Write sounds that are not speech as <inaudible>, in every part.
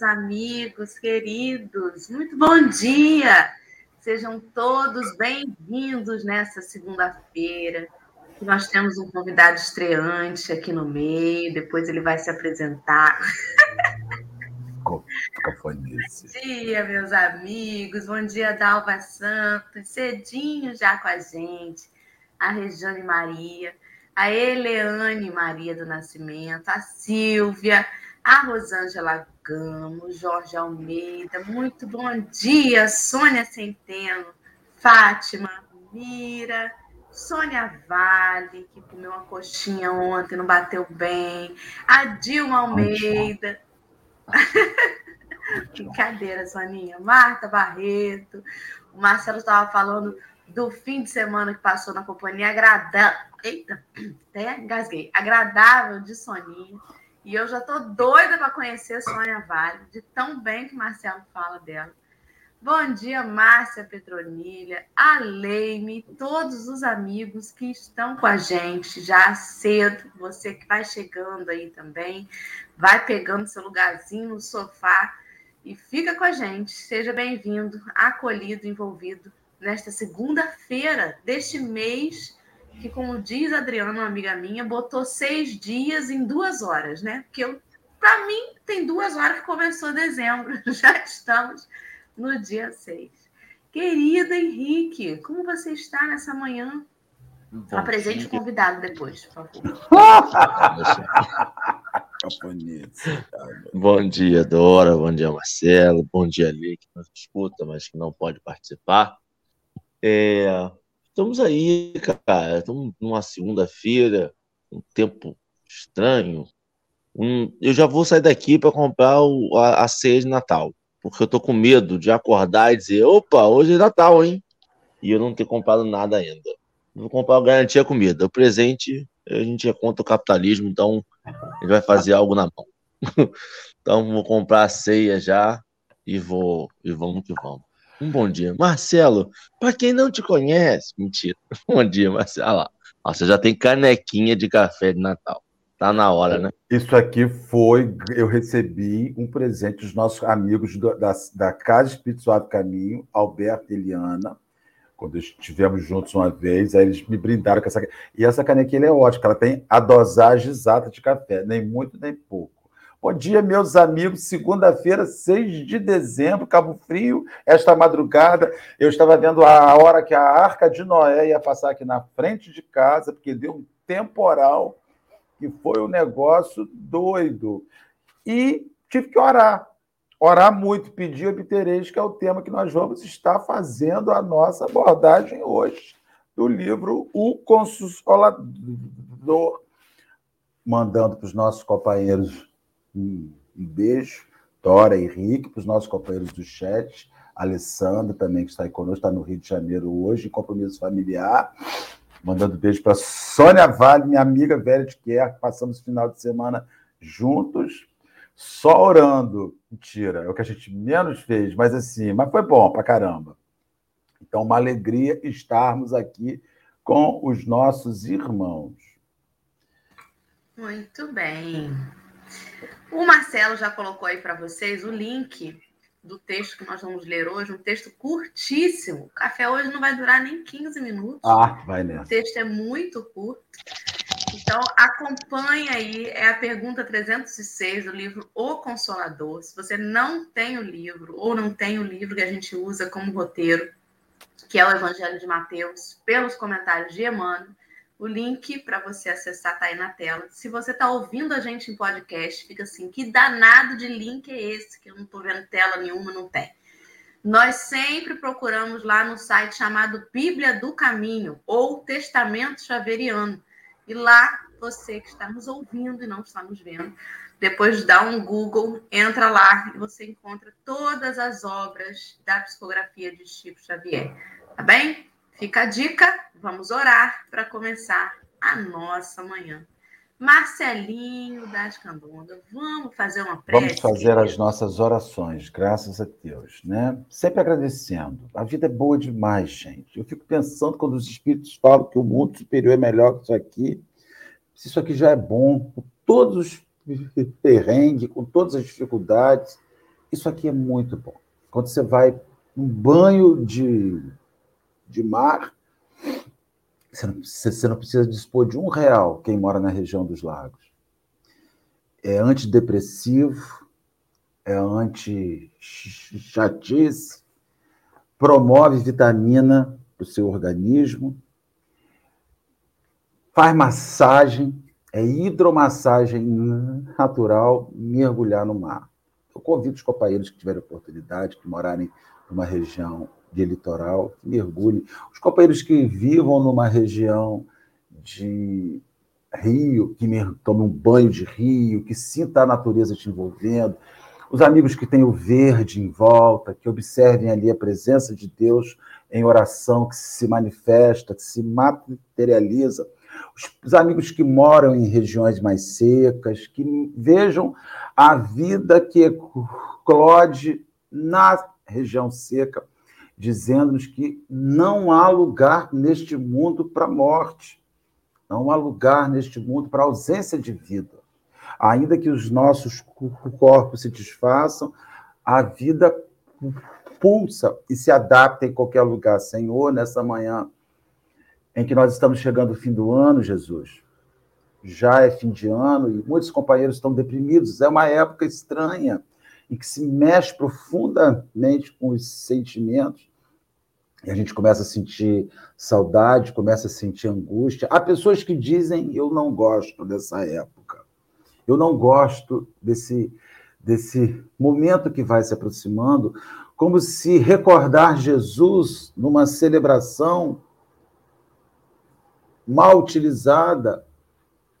meus amigos queridos. Muito bom dia. Sejam todos bem-vindos nessa segunda-feira. Nós temos um convidado estreante aqui no meio, depois ele vai se apresentar. Bom dia, meus amigos. Bom dia, Dalva Santos. Cedinho já com a gente. A Regiane Maria a Eleane Maria do Nascimento, a Silvia, a Rosângela Gamo, Jorge Almeida, muito bom dia, Sônia Centeno, Fátima, Mira, Sônia Vale, que comeu uma coxinha ontem, não bateu bem, a Dilma Almeida. <laughs> Brincadeira, Soninha. Marta Barreto. O Marcelo estava falando do fim de semana que passou na companhia agradável. Eita, <clears throat> até engasguei. Agradável de Soninha. E eu já tô doida para conhecer a Sônia Vale, de tão bem que o Marcelo fala dela. Bom dia, Márcia Petronilha, a Leime, todos os amigos que estão com a gente já cedo. Você que vai chegando aí também, vai pegando seu lugarzinho no sofá e fica com a gente. Seja bem-vindo, acolhido, envolvido nesta segunda-feira deste mês, que, como diz a Adriana, uma amiga minha, botou seis dias em duas horas, né? Porque para mim tem duas horas que começou dezembro, <laughs> já estamos no dia seis. Querido Henrique, como você está nessa manhã? Bom, Apresente o convidado depois, por favor. <laughs> Bom dia, Dora. Bom dia, Marcelo. Bom dia, Lê, que nos escuta, mas que não pode participar. É, estamos aí, cara. Estamos numa segunda-feira, um tempo estranho. Um, eu já vou sair daqui para comprar o, a, a ceia de Natal, porque eu tô com medo de acordar e dizer: opa, hoje é Natal, hein? E eu não ter comprado nada ainda. Vou comprar garantia comida. O presente, a gente é contra o capitalismo, então gente vai fazer algo na mão. <laughs> então vou comprar a ceia já e vou e vamos que vamos. Um bom dia. Marcelo, para quem não te conhece, mentira. <laughs> Bom dia, Marcelo. Olha lá. você já tem canequinha de café de Natal. Tá na hora, né? Isso aqui foi. Eu recebi um presente dos nossos amigos do, da, da Casa Espírito Suave Caminho, Alberto e Eliana, quando estivemos juntos uma vez. Aí eles me brindaram com essa. E essa canequinha é ótima, ela tem a dosagem exata de café, nem muito nem pouco. Bom dia, meus amigos. Segunda-feira, 6 de dezembro, Cabo Frio. Esta madrugada, eu estava vendo a hora que a arca de Noé ia passar aqui na frente de casa, porque deu um temporal que foi um negócio doido. E tive que orar. Orar muito, pedir obtereis, que é o tema que nós vamos estar fazendo a nossa abordagem hoje, do livro O Consolador. Mandando para os nossos companheiros um, beijo, Dora e Henrique, para os nossos companheiros do chat, Alessandra também, que está aí conosco, está no Rio de Janeiro hoje, em compromisso familiar. Mandando beijo para Sônia Vale, minha amiga velha de guerra, passamos o final de semana juntos, só orando. Mentira, é o que a gente menos fez, mas assim, mas foi bom para caramba. Então, uma alegria estarmos aqui com os nossos irmãos. Muito bem. O Marcelo já colocou aí para vocês o link do texto que nós vamos ler hoje, um texto curtíssimo. O café hoje não vai durar nem 15 minutos. Ah, vai nessa. O texto é muito curto. Então, acompanhe aí, é a pergunta 306 do livro O Consolador. Se você não tem o livro, ou não tem o livro que a gente usa como roteiro, que é o Evangelho de Mateus, pelos comentários de Emmanuel, o link para você acessar está aí na tela. Se você está ouvindo a gente em podcast, fica assim: que danado de link é esse? Que eu não estou vendo tela nenhuma, não tem. Nós sempre procuramos lá no site chamado Bíblia do Caminho ou Testamento Xaveriano. E lá, você que está nos ouvindo e não está nos vendo, depois dá um Google, entra lá e você encontra todas as obras da psicografia de Chico Xavier. Tá bem? Fica a dica, vamos orar para começar a nossa manhã. Marcelinho das Candonga, vamos fazer uma prece? Vamos fazer as nossas orações, graças a Deus, né? Sempre agradecendo. A vida é boa demais, gente. Eu fico pensando quando os espíritos falam que o mundo superior é melhor que isso aqui, se isso aqui já é bom, por todos os <laughs> perrengue, com todas as dificuldades. Isso aqui é muito bom. Quando você vai um banho de, de mar, você não, você não precisa dispor de um real quem mora na região dos lagos. É antidepressivo, é anti-chatice, promove vitamina para o seu organismo, faz massagem, é hidromassagem natural, mergulhar no mar. Eu convido os companheiros que tiverem oportunidade, que morarem numa região de litoral, que mergulhem. Os companheiros que vivam numa região de rio, que tomem um banho de rio, que sinta a natureza te envolvendo. Os amigos que têm o verde em volta, que observem ali a presença de Deus em oração, que se manifesta, que se materializa os amigos que moram em regiões mais secas, que vejam a vida que eclode na região seca, dizendo-nos que não há lugar neste mundo para morte, não há lugar neste mundo para ausência de vida. Ainda que os nossos corpos se desfaçam, a vida pulsa e se adapta em qualquer lugar. Senhor, nessa manhã, em que nós estamos chegando ao fim do ano, Jesus. Já é fim de ano e muitos companheiros estão deprimidos. É uma época estranha em que se mexe profundamente com os sentimentos. E a gente começa a sentir saudade, começa a sentir angústia. Há pessoas que dizem: Eu não gosto dessa época. Eu não gosto desse, desse momento que vai se aproximando, como se recordar Jesus numa celebração mal utilizada,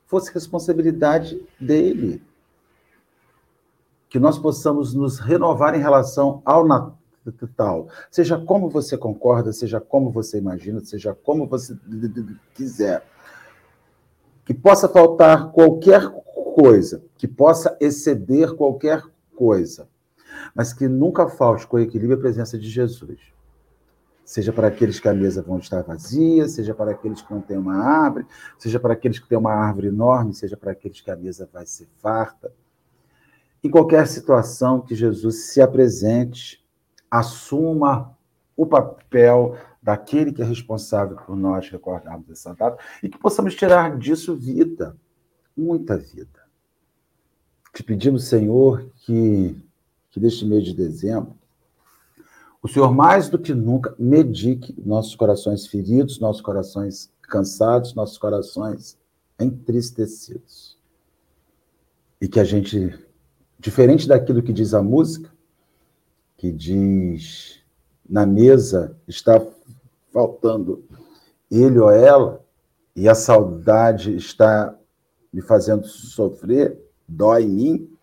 fosse responsabilidade dele. Que nós possamos nos renovar em relação ao Natal. Seja como você concorda, seja como você imagina, seja como você quiser. Que possa faltar qualquer coisa, que possa exceder qualquer coisa, mas que nunca falte com equilíbrio a presença de Jesus seja para aqueles que a mesa vão estar vazia, seja para aqueles que não têm uma árvore, seja para aqueles que têm uma árvore enorme, seja para aqueles que a mesa vai ser farta. Em qualquer situação que Jesus se apresente, assuma o papel daquele que é responsável por nós recordarmos essa data e que possamos tirar disso vida, muita vida. Te pedimos, Senhor, que, que neste mês de dezembro o Senhor, mais do que nunca, medique nossos corações feridos, nossos corações cansados, nossos corações entristecidos. E que a gente, diferente daquilo que diz a música, que diz na mesa está faltando ele ou ela, e a saudade está me fazendo sofrer, dói em mim,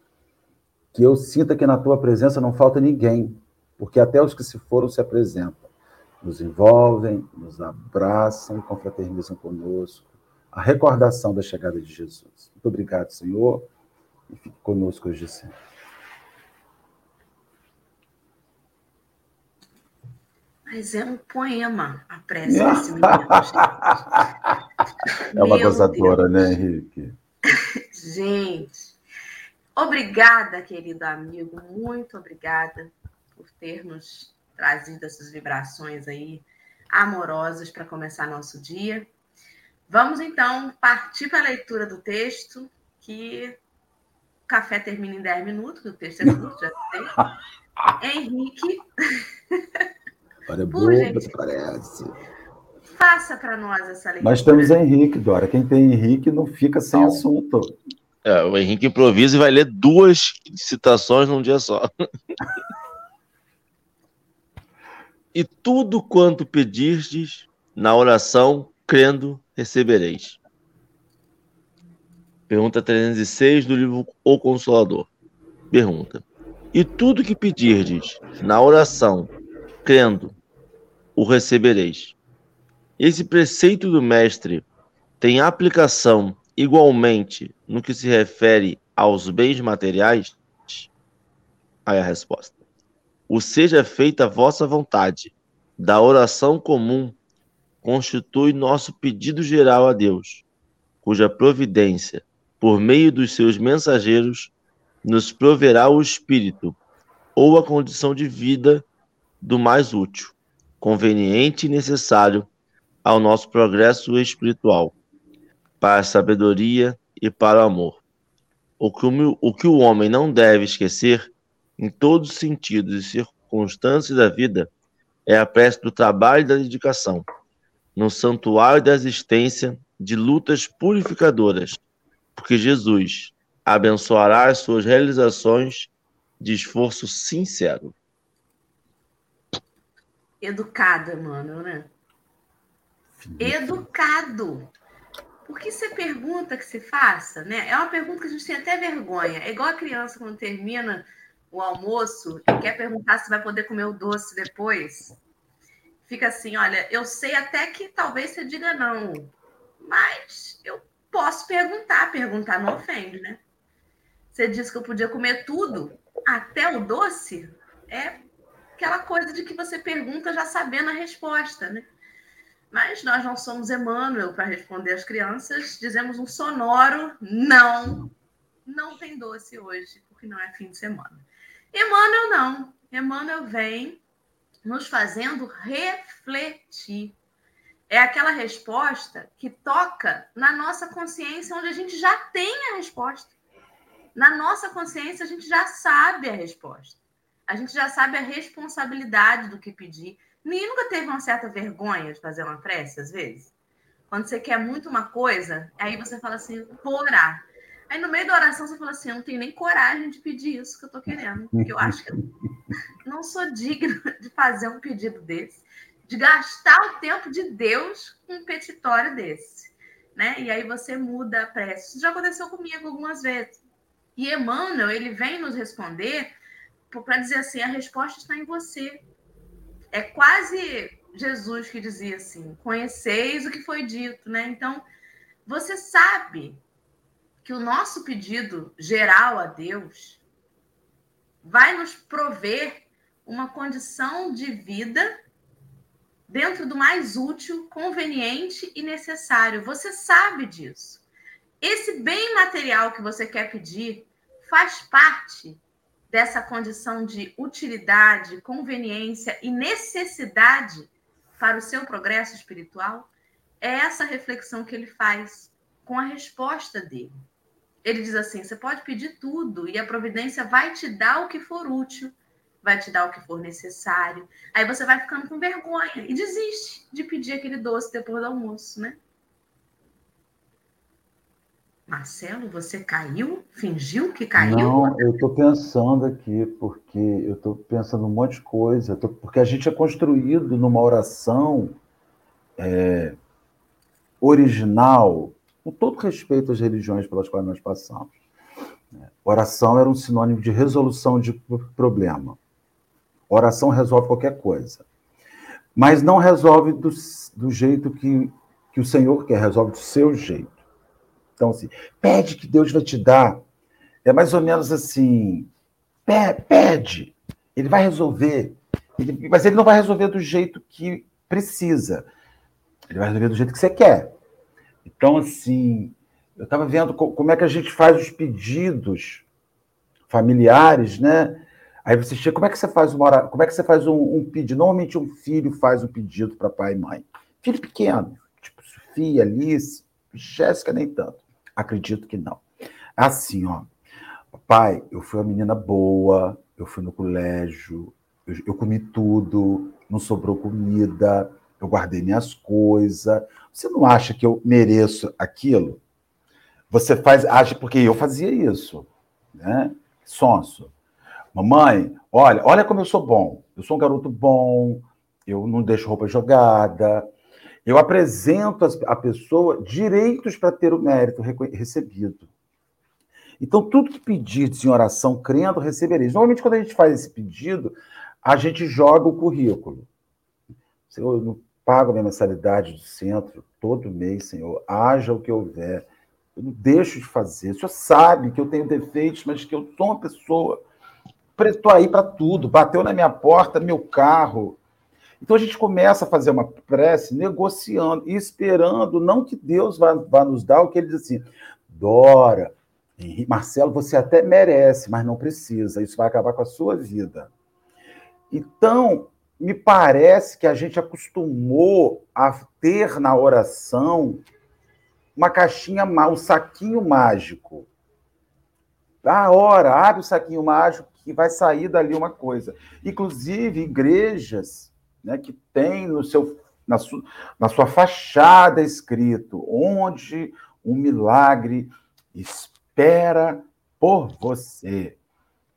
que eu sinta que na tua presença não falta ninguém, porque até os que se foram se apresentam, nos envolvem, nos abraçam confraternizam conosco. A recordação da chegada de Jesus. Muito obrigado, Senhor, e fique conosco hoje sempre. Mas é um poema a prece desse menino, <laughs> É uma gozadora, né, Henrique? <laughs> gente, obrigada, querido amigo, muito obrigada por ter nos trazido essas vibrações aí amorosas para começar nosso dia. Vamos então partir para a leitura do texto, que o café termina em 10 minutos, o texto é curto, já sei. <laughs> Henrique. Olha, boa, gente, parece. Faça para nós essa leitura. Nós temos Henrique, Dora. Quem tem Henrique não fica sem não. assunto. É, o Henrique improvisa e vai ler duas citações num dia só. E tudo quanto pedirdes na oração, crendo, recebereis. Pergunta 306 do livro O Consolador. Pergunta: E tudo que pedirdes na oração, crendo, o recebereis. Esse preceito do Mestre tem aplicação igualmente no que se refere aos bens materiais? Aí a resposta o seja feita a vossa vontade, da oração comum, constitui nosso pedido geral a Deus, cuja providência por meio dos seus mensageiros, nos proverá o espírito ou a condição de vida do mais útil, conveniente e necessário ao nosso progresso espiritual, para a sabedoria e para o amor. O que o, o que o homem não deve esquecer, em todos os sentidos e circunstâncias da vida, é a prece do trabalho e da dedicação, no santuário da existência de lutas purificadoras, porque Jesus abençoará as suas realizações de esforço sincero. Educado, Emmanuel, né? Educado. Por que você pergunta que se faça, né? É uma pergunta que a gente tem até vergonha. É igual a criança quando termina o almoço e quer perguntar se vai poder comer o doce depois. Fica assim, olha, eu sei até que talvez você diga não, mas eu posso perguntar. Perguntar não ofende, né? Você disse que eu podia comer tudo, até o doce. É aquela coisa de que você pergunta já sabendo a resposta, né? Mas nós não somos Emmanuel para responder às crianças. Dizemos um sonoro não. Não tem doce hoje, porque não é fim de semana. Emmanuel não. Emmanuel vem nos fazendo refletir. É aquela resposta que toca na nossa consciência, onde a gente já tem a resposta. Na nossa consciência, a gente já sabe a resposta. A gente já sabe a responsabilidade do que pedir. Ninguém nunca teve uma certa vergonha de fazer uma prece, às vezes? Quando você quer muito uma coisa, aí você fala assim, vou orar. Aí no meio da oração você fala assim, eu não tenho nem coragem de pedir isso que eu tô querendo, porque eu acho que eu <laughs> não sou digna de fazer um pedido desse, de gastar o tempo de Deus com um petitório desse, né? E aí você muda a prece. Isso já aconteceu comigo algumas vezes. E Emmanuel, ele vem nos responder para dizer assim, a resposta está em você. É quase Jesus que dizia assim, conheceis o que foi dito, né? Então, você sabe que o nosso pedido geral a Deus vai nos prover uma condição de vida dentro do mais útil, conveniente e necessário. Você sabe disso. Esse bem material que você quer pedir faz parte dessa condição de utilidade, conveniência e necessidade para o seu progresso espiritual? É essa reflexão que ele faz com a resposta dele. Ele diz assim: você pode pedir tudo e a providência vai te dar o que for útil, vai te dar o que for necessário. Aí você vai ficando com vergonha e desiste de pedir aquele doce depois do almoço, né? Marcelo, você caiu? Fingiu que caiu? Não, eu estou pensando aqui, porque eu estou pensando um monte de coisa, tô, porque a gente é construído numa oração é, original com todo respeito às religiões pelas quais nós passamos. Oração era um sinônimo de resolução de problema. Oração resolve qualquer coisa. Mas não resolve do, do jeito que, que o Senhor quer, resolve do seu jeito. Então, assim, pede que Deus vai te dar. É mais ou menos assim: pede, ele vai resolver. Ele, mas ele não vai resolver do jeito que precisa. Ele vai resolver do jeito que você quer. Então, assim, eu estava vendo como é que a gente faz os pedidos familiares, né? Aí você chega, como é que você faz uma como é que você faz um, um pedido? Normalmente um filho faz um pedido para pai e mãe. Filho pequeno, tipo Sofia, Alice, Jéssica nem tanto. Acredito que não. Assim, ó. Pai, eu fui uma menina boa, eu fui no colégio, eu, eu comi tudo, não sobrou comida, eu guardei minhas coisas. Você não acha que eu mereço aquilo? Você faz, acha porque eu fazia isso, né? Sonso. Mamãe, olha, olha como eu sou bom. Eu sou um garoto bom, eu não deixo roupa jogada. Eu apresento a pessoa direitos para ter o mérito recebido. Então, tudo que pedirdes em oração, crendo, recebereis. Normalmente, quando a gente faz esse pedido, a gente joga o currículo. Senhor, eu pago a minha mensalidade do centro todo mês, Senhor. Haja o que houver. Eu não deixo de fazer. O Senhor sabe que eu tenho defeitos, mas que eu sou uma pessoa. Estou aí para tudo. Bateu na minha porta, meu carro. Então a gente começa a fazer uma prece negociando e esperando, não que Deus vá, vá nos dar o que ele diz assim: Dora, Marcelo, você até merece, mas não precisa. Isso vai acabar com a sua vida. Então, me parece que a gente acostumou a ter na oração uma caixinha, um saquinho mágico. Da hora, abre o saquinho mágico que vai sair dali uma coisa. Inclusive, igrejas né, que tem no seu, na, su, na sua fachada escrito onde um milagre espera por você.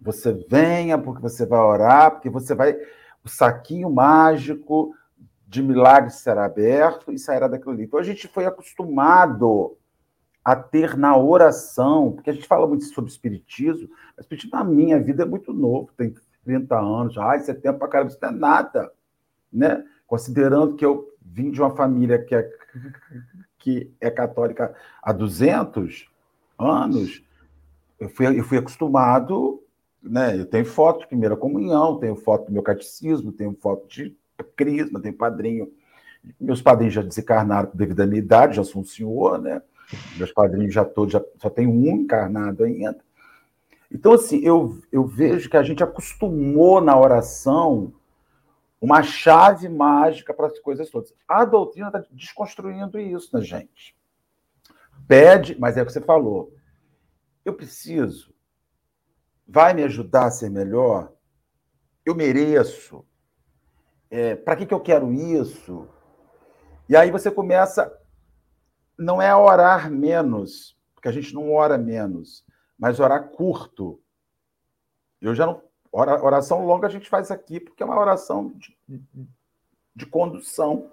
Você venha porque você vai orar, porque você vai. O saquinho mágico de milagre será aberto e sairá daquilo ali. Então a gente foi acostumado a ter na oração, porque a gente fala muito sobre espiritismo, mas espiritismo na minha vida é muito novo, tem 30 anos, ah, isso é tempo para caramba, isso não é nada, né? Considerando que eu vim de uma família que é, que é católica há 200 anos, eu fui, eu fui acostumado, né? Eu tenho foto de primeira comunhão, tenho foto do meu catecismo, tenho foto de crisma, tenho padrinho. Meus padrinhos já desencarnaram devido à minha idade, já sou um senhor, né? Meus padrinhos já todos, já, só tem um encarnado ainda. Então, assim, eu, eu vejo que a gente acostumou na oração uma chave mágica para as coisas todas. A doutrina está desconstruindo isso na gente. Pede, mas é o que você falou. Eu preciso. Vai me ajudar a ser melhor? Eu mereço. É, para que, que eu quero isso? E aí você começa não é orar menos, porque a gente não ora menos, mas orar curto. Eu já não. Oração longa a gente faz aqui, porque é uma oração de, de condução.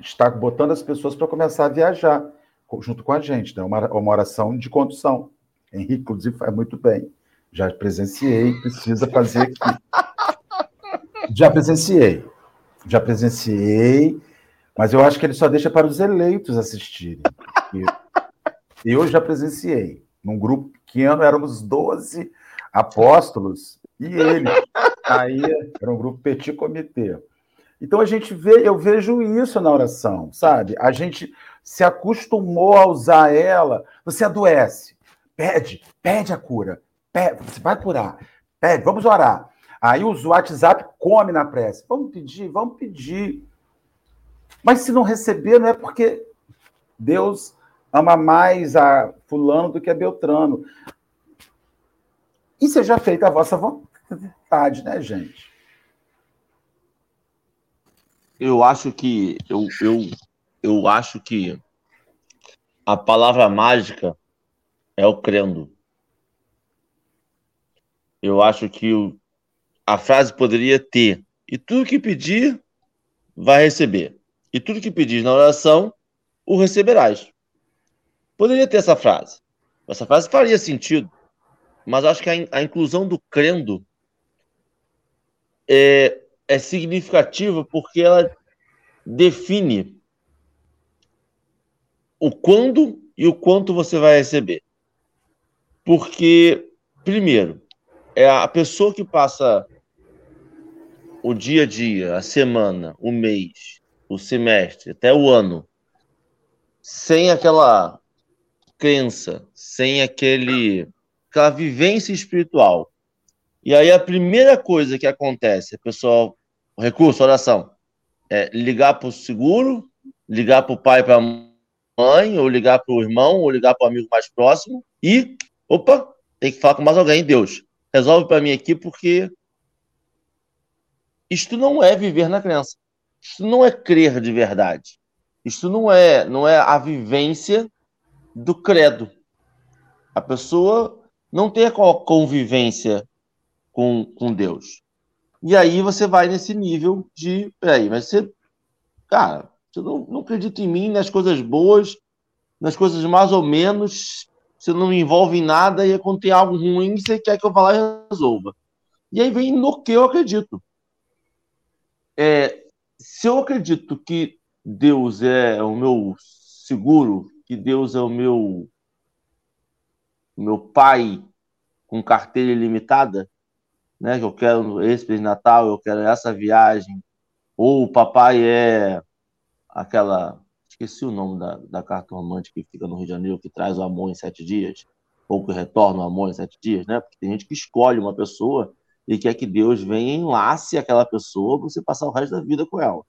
Está botando as pessoas para começar a viajar junto com a gente, né? uma, uma oração de condução. Henrique, inclusive, faz muito bem. Já presenciei, precisa fazer aqui. Já presenciei. Já presenciei mas eu acho que ele só deixa para os eleitos assistirem. Eu já presenciei. Num grupo pequeno, éramos 12 apóstolos e ele. Aí era um grupo petit comitê. Então a gente vê, eu vejo isso na oração, sabe? A gente se acostumou a usar ela. Você adoece, pede, pede a cura, pede, você vai curar, pede, vamos orar. Aí o WhatsApp come na prece. Vamos pedir, vamos pedir. Mas se não receber, não é porque Deus ama mais a fulano do que a Beltrano. E seja feita a vossa vontade, né, gente? Eu acho que eu, eu, eu acho que a palavra mágica é o crendo. Eu acho que o, a frase poderia ter e tudo que pedir vai receber e tudo que pedis na oração, o receberás. Poderia ter essa frase. Essa frase faria sentido, mas acho que a, a inclusão do crendo é, é significativa porque ela define o quando e o quanto você vai receber. Porque, primeiro, é a pessoa que passa o dia a dia, a semana, o mês, o semestre, até o ano, sem aquela crença, sem aquele aquela vivência espiritual. E aí a primeira coisa que acontece, pessoal, recurso, oração, é ligar para o seguro, ligar para o pai, para a mãe, ou ligar para o irmão, ou ligar para o amigo mais próximo e, opa, tem que falar com mais alguém, Deus, resolve para mim aqui porque isto não é viver na crença. Isso não é crer de verdade. Isso não é, não é a vivência do credo. A pessoa não tem a convivência com, com Deus. E aí você vai nesse nível de. Peraí, mas você. Cara, você não, não acredita em mim, nas coisas boas, nas coisas mais ou menos. Você não me envolve em nada e quando tem algo ruim, você quer que eu vá lá e resolva. E aí vem no que eu acredito. É, se eu acredito que Deus é o meu seguro, que Deus é o meu meu pai com carteira ilimitada, né? Que eu quero esse de Natal, eu quero essa viagem, ou o papai é aquela esqueci o nome da, da carta romântica que fica no Rio de Janeiro, que traz o amor em sete dias, ou que retorna o amor em sete dias, né? Porque tem gente que escolhe uma pessoa e quer que Deus venha e enlace aquela pessoa para você passar o resto da vida com ela.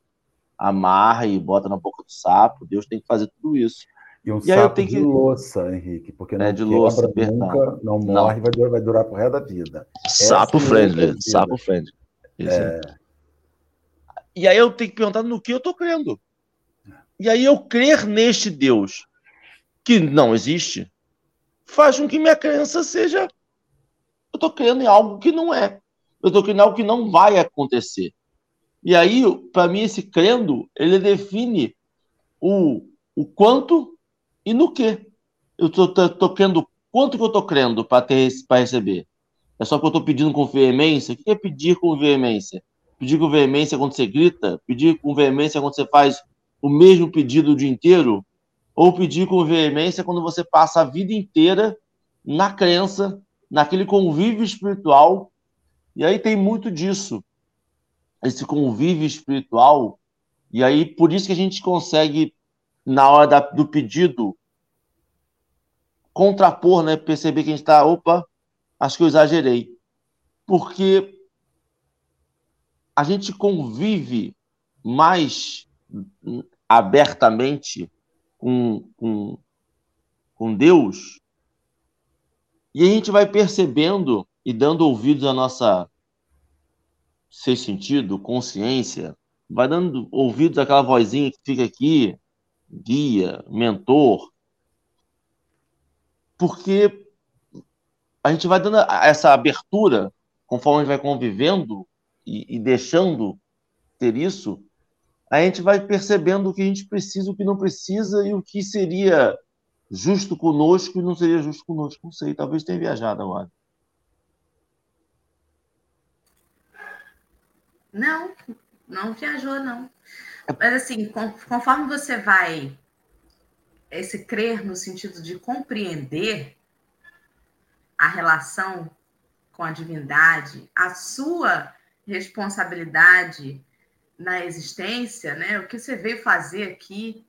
Amarra e bota na boca do sapo, Deus tem que fazer tudo isso. E um e sapo de que... louça, Henrique, porque não é de louça, nunca, não morre, não. Vai, durar, vai durar pro resto da vida. Sapo Essa é friendly, sapo friendly. É... E aí eu tenho que perguntar no que eu tô crendo. E aí eu crer neste Deus que não existe faz com que minha crença seja eu tô crendo em algo que não é. Eu tô crendo em algo que não vai acontecer. E aí, para mim, esse crendo, ele define o, o quanto e no que. Eu tô, tô, tô quanto que eu tô crendo para receber? É só que eu tô pedindo com veemência? O que é pedir com veemência? Pedir com veemência quando você grita? Pedir com veemência quando você faz o mesmo pedido o dia inteiro? Ou pedir com veemência quando você passa a vida inteira na crença, naquele convívio espiritual? E aí tem muito disso esse convívio espiritual. E aí, por isso que a gente consegue, na hora da, do pedido, contrapor, né? Perceber que a gente está, opa, acho que eu exagerei. Porque a gente convive mais abertamente com, com, com Deus e a gente vai percebendo e dando ouvidos à nossa ser sentido, consciência, vai dando ouvidos àquela vozinha que fica aqui, guia, mentor, porque a gente vai dando essa abertura conforme a gente vai convivendo e, e deixando ter isso, a gente vai percebendo o que a gente precisa, o que não precisa e o que seria justo conosco e não seria justo conosco. Não sei, talvez tenha viajado agora. Não, não viajou, não. Mas assim, conforme você vai esse crer no sentido de compreender a relação com a divindade, a sua responsabilidade na existência, né? O que você veio fazer aqui,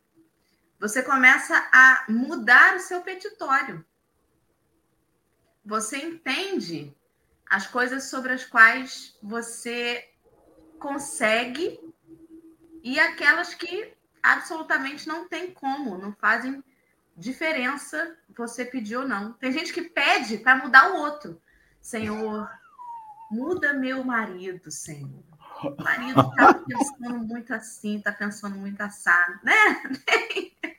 você começa a mudar o seu petitório. Você entende as coisas sobre as quais você consegue e aquelas que absolutamente não tem como, não fazem diferença você pedir ou não. Tem gente que pede para mudar o outro. Senhor, muda meu marido, Senhor. O marido está pensando muito assim, está pensando muito assado, né? <laughs>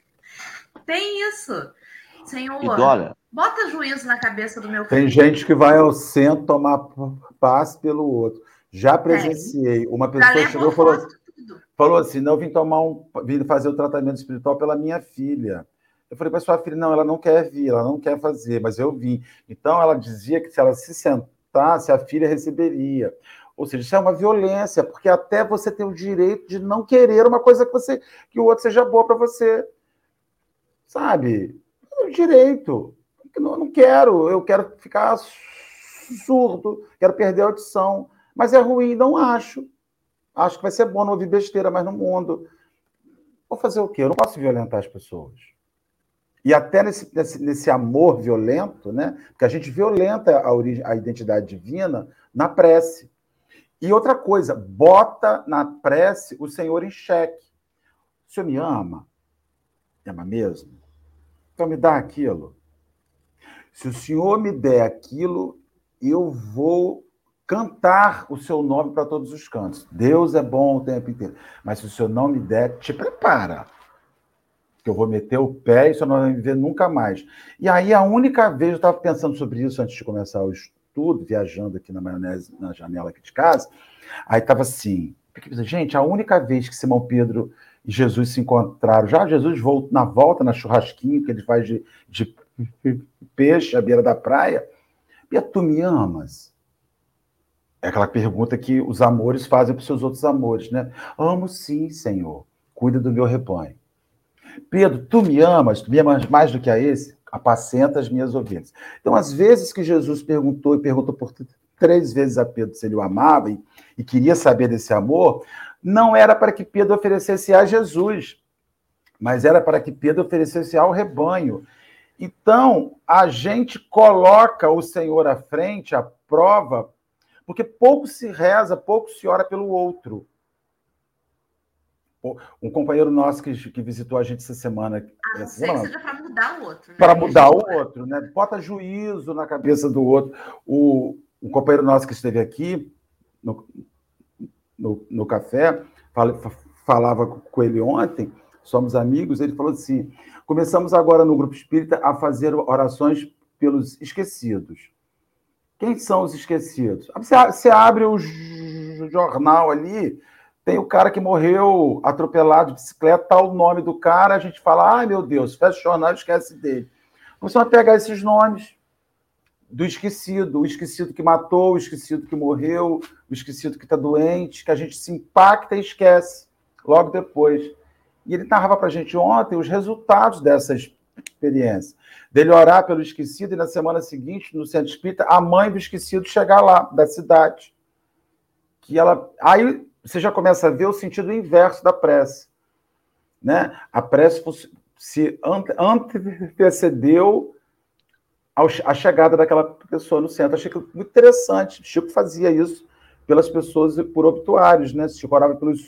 Tem isso. Senhor, bota juízo na cabeça do meu filho. Tem gente que vai ao centro tomar paz pelo outro. Já presenciei. Uma pessoa chegou e falou, falou assim: não, eu vim tomar um. vim fazer o tratamento espiritual pela minha filha. Eu falei para sua filha, não, ela não quer vir, ela não quer fazer, mas eu vim. Então ela dizia que se ela se sentasse, a filha receberia. Ou seja, isso é uma violência, porque até você tem o direito de não querer uma coisa que você que o outro seja boa para você. Sabe? É o direito. Eu não quero, eu quero ficar surdo, quero perder a audição. Mas é ruim, não acho. Acho que vai ser bom não ouvir besteira mais no mundo. Vou fazer o quê? Eu não posso violentar as pessoas. E até nesse, nesse, nesse amor violento, né? Porque a gente violenta a, origem, a identidade divina na prece. E outra coisa, bota na prece o Senhor em xeque. O Senhor me ama? Me ama mesmo? Então me dá aquilo. Se o Senhor me der aquilo, eu vou cantar o seu nome para todos os cantos. Deus é bom o tempo inteiro. Mas se o senhor não me der, te prepara. Que eu vou meter o pé e senhor não vai me ver nunca mais. E aí, a única vez, eu estava pensando sobre isso antes de começar o estudo, viajando aqui na maionese, na janela aqui de casa. Aí estava assim: gente, a única vez que Simão Pedro e Jesus se encontraram, já Jesus volta, na volta, na churrasquinho que ele faz de, de peixe à beira da praia, e tu me amas? É aquela pergunta que os amores fazem para os seus outros amores, né? Amo sim, Senhor. Cuida do meu rebanho. Pedro, tu me amas, tu me amas mais do que a esse? Apacenta as minhas ovelhas. Então, às vezes que Jesus perguntou e perguntou por três vezes a Pedro se ele o amava e, e queria saber desse amor, não era para que Pedro oferecesse a Jesus, mas era para que Pedro oferecesse ao rebanho. Então, a gente coloca o Senhor à frente, à prova, porque pouco se reza, pouco se ora pelo outro. Um companheiro nosso que, que visitou a gente essa semana. Ah, semana, que seja para mudar o outro. Né? Para mudar o outro, né? Bota juízo na cabeça do outro. O, um companheiro nosso que esteve aqui no, no, no café, falava com ele ontem, somos amigos, ele falou assim: começamos agora no grupo espírita a fazer orações pelos esquecidos. Quem são os esquecidos? Você abre o jornal ali, tem o cara que morreu atropelado de bicicleta, tá o nome do cara, a gente fala, ai meu Deus, fecha o jornal esquece dele. Começamos a pegar esses nomes do esquecido, o esquecido que matou, o esquecido que morreu, o esquecido que está doente, que a gente se impacta e esquece logo depois. E ele narrava para a gente ontem os resultados dessa experiência. Dele orar pelo esquecido e na semana seguinte, no centro espírita, a mãe do esquecido chegar lá, da cidade. Que ela. Aí você já começa a ver o sentido inverso da prece. Né? A prece se antecedeu a chegada daquela pessoa no centro. Achei muito interessante. Chico fazia isso pelas pessoas por obituários, né? Chico orava pelos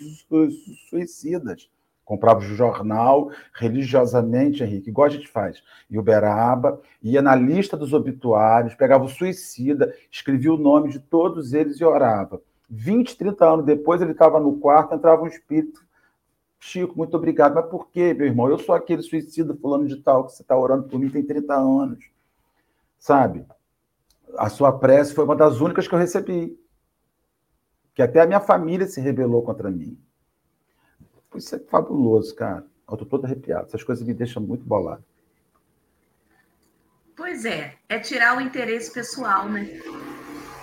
suicidas comprava o jornal religiosamente, Henrique, igual a gente faz. Em Uberaba, ia na lista dos obituários, pegava o suicida, escrevia o nome de todos eles e orava. 20, 30 anos depois, ele estava no quarto, entrava um espírito. Chico, muito obrigado. Mas por quê, meu irmão? Eu sou aquele suicida fulano de tal que você está orando por mim tem 30 anos. Sabe? A sua prece foi uma das únicas que eu recebi. Que até a minha família se rebelou contra mim. Isso é fabuloso, cara. Eu estou todo arrepiado. Essas coisas me deixam muito bolado. Pois é, é tirar o interesse pessoal, né?